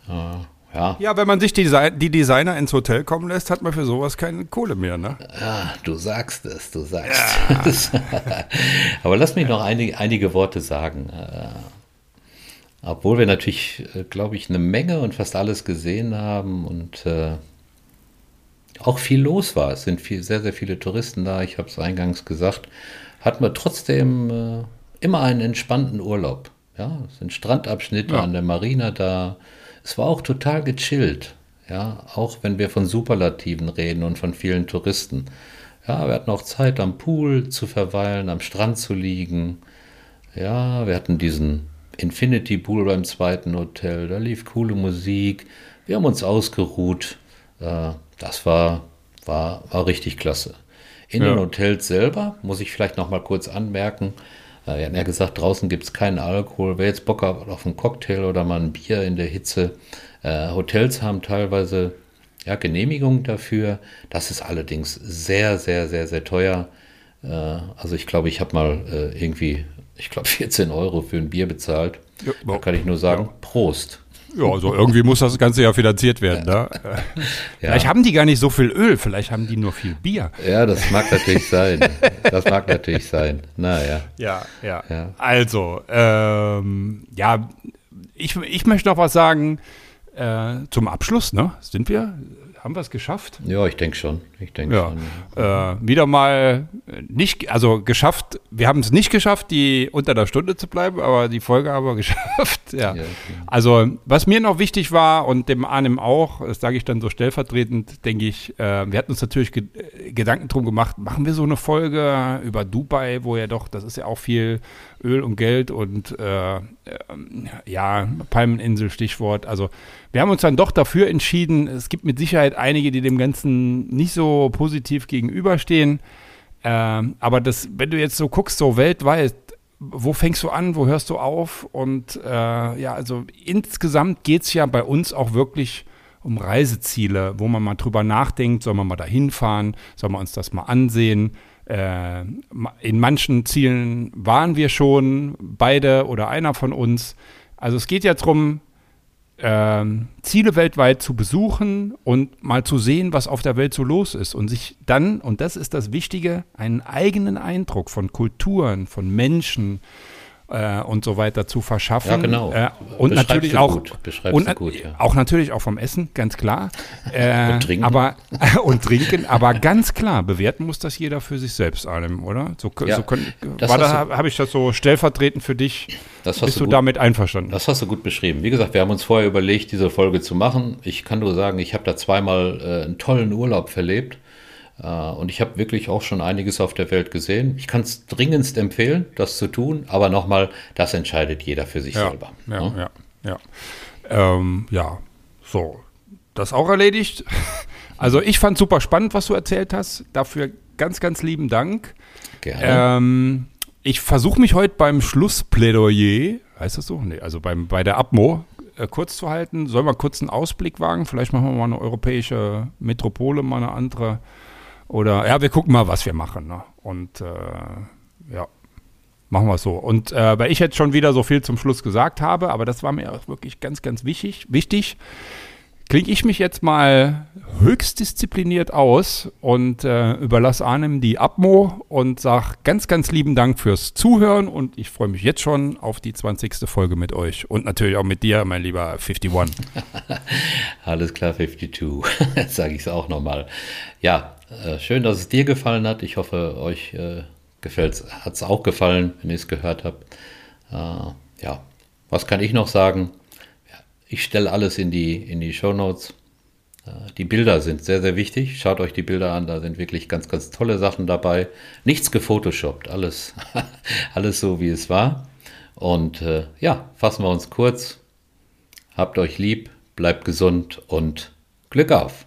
Äh, ja. ja, wenn man sich die, die, Designer ins Hotel kommen lässt, hat man für sowas keine Kohle mehr, ne? Ja, du sagst es, du sagst ja. es. Aber lass mich noch einige, einige Worte sagen. Obwohl wir natürlich, äh, glaube ich, eine Menge und fast alles gesehen haben und äh, auch viel los war. Es sind viel, sehr, sehr viele Touristen da. Ich habe es eingangs gesagt. Hatten wir trotzdem äh, immer einen entspannten Urlaub. Ja, es sind Strandabschnitte ja. an der Marina da. Es war auch total gechillt. Ja, auch wenn wir von Superlativen reden und von vielen Touristen. Ja, wir hatten auch Zeit am Pool zu verweilen, am Strand zu liegen. Ja, wir hatten diesen Infinity Pool beim zweiten Hotel, da lief coole Musik, wir haben uns ausgeruht. Äh, das war, war, war richtig klasse. In ja. den Hotels selber muss ich vielleicht noch mal kurz anmerken, äh, wir haben ja gesagt, draußen gibt es keinen Alkohol. Wer jetzt Bock hat auf einen Cocktail oder mal ein Bier in der Hitze, äh, Hotels haben teilweise ja, Genehmigungen dafür. Das ist allerdings sehr, sehr, sehr, sehr teuer. also ich glaube, ich habe mal irgendwie ich glaube, 14 Euro für ein Bier bezahlt. Ja, da kann ich nur sagen, ja. Prost. Ja, also irgendwie muss das Ganze ja finanziert werden. Ne? Ja. Vielleicht haben die gar nicht so viel Öl, vielleicht haben die nur viel Bier. Ja, das mag natürlich sein. Das mag natürlich sein. Naja. Ja, ja. ja. Also, ähm, ja, ich, ich möchte noch was sagen äh, zum Abschluss. Ne? Sind wir? Haben wir es geschafft? Ja, ich denke schon. Ich denke ja. schon. Äh, wieder mal nicht, also geschafft. Wir haben es nicht geschafft, die unter der Stunde zu bleiben, aber die Folge haben wir geschafft. Ja. ja also was mir noch wichtig war und dem Arnim auch, das sage ich dann so stellvertretend, denke ich, äh, wir hatten uns natürlich ge Gedanken drum gemacht, machen wir so eine Folge über Dubai, wo ja doch, das ist ja auch viel Öl und Geld und äh, ja, Palmeninsel, Stichwort. Also wir haben uns dann doch dafür entschieden. Es gibt mit Sicherheit einige, die dem Ganzen nicht so positiv gegenüberstehen. Ähm, aber das, wenn du jetzt so guckst, so weltweit, wo fängst du an, wo hörst du auf? Und äh, ja, also insgesamt geht es ja bei uns auch wirklich um Reiseziele, wo man mal drüber nachdenkt, soll man mal da hinfahren, soll man uns das mal ansehen. Äh, in manchen Zielen waren wir schon, beide oder einer von uns. Also es geht ja darum, ähm, Ziele weltweit zu besuchen und mal zu sehen, was auf der Welt so los ist und sich dann, und das ist das Wichtige, einen eigenen Eindruck von Kulturen, von Menschen, äh, und so weiter zu verschaffen. Ja, genau. Äh, und Beschreibst natürlich auch und, gut, ja. auch natürlich auch vom Essen, ganz klar. Äh, und trinken. Aber und trinken, aber ganz klar bewerten muss das jeder für sich selbst, allem, oder? So, ja, so können, war da habe ich das so stellvertretend für dich. Bist du, du gut, damit einverstanden? Das hast du gut beschrieben. Wie gesagt, wir haben uns vorher überlegt, diese Folge zu machen. Ich kann nur sagen, ich habe da zweimal äh, einen tollen Urlaub verlebt. Äh, und ich habe wirklich auch schon einiges auf der Welt gesehen. Ich kann es dringendst empfehlen, das zu tun, aber nochmal, das entscheidet jeder für sich ja, selber. Ja, ne? ja, ja. Ähm, ja, so. Das auch erledigt. Also ich fand super spannend, was du erzählt hast. Dafür ganz, ganz lieben Dank. Gerne. Ähm, ich versuche mich heute beim Schlussplädoyer, heißt das so? Nee, also beim, bei der Abmo äh, kurz zu halten. Sollen wir kurz einen Ausblick wagen? Vielleicht machen wir mal eine europäische Metropole, mal eine andere oder ja, wir gucken mal, was wir machen. Ne? Und äh, ja, machen wir es so. Und äh, weil ich jetzt schon wieder so viel zum Schluss gesagt habe, aber das war mir auch wirklich ganz, ganz wichtig, wichtig klinge ich mich jetzt mal höchst diszipliniert aus und äh, überlasse Arnim die Abmo und sage ganz, ganz lieben Dank fürs Zuhören und ich freue mich jetzt schon auf die 20. Folge mit euch und natürlich auch mit dir, mein lieber 51. Alles klar, 52. Jetzt sage ich es auch nochmal. Ja, schön, dass es dir gefallen hat. Ich hoffe, euch äh, hat es auch gefallen, wenn ihr es gehört habt. Äh, ja, was kann ich noch sagen? Ich stelle alles in die, in die Show Notes. Äh, die Bilder sind sehr, sehr wichtig. Schaut euch die Bilder an, da sind wirklich ganz, ganz tolle Sachen dabei. Nichts gefotoshoppt, alles, alles so, wie es war. Und äh, ja, fassen wir uns kurz. Habt euch lieb, bleibt gesund und Glück auf!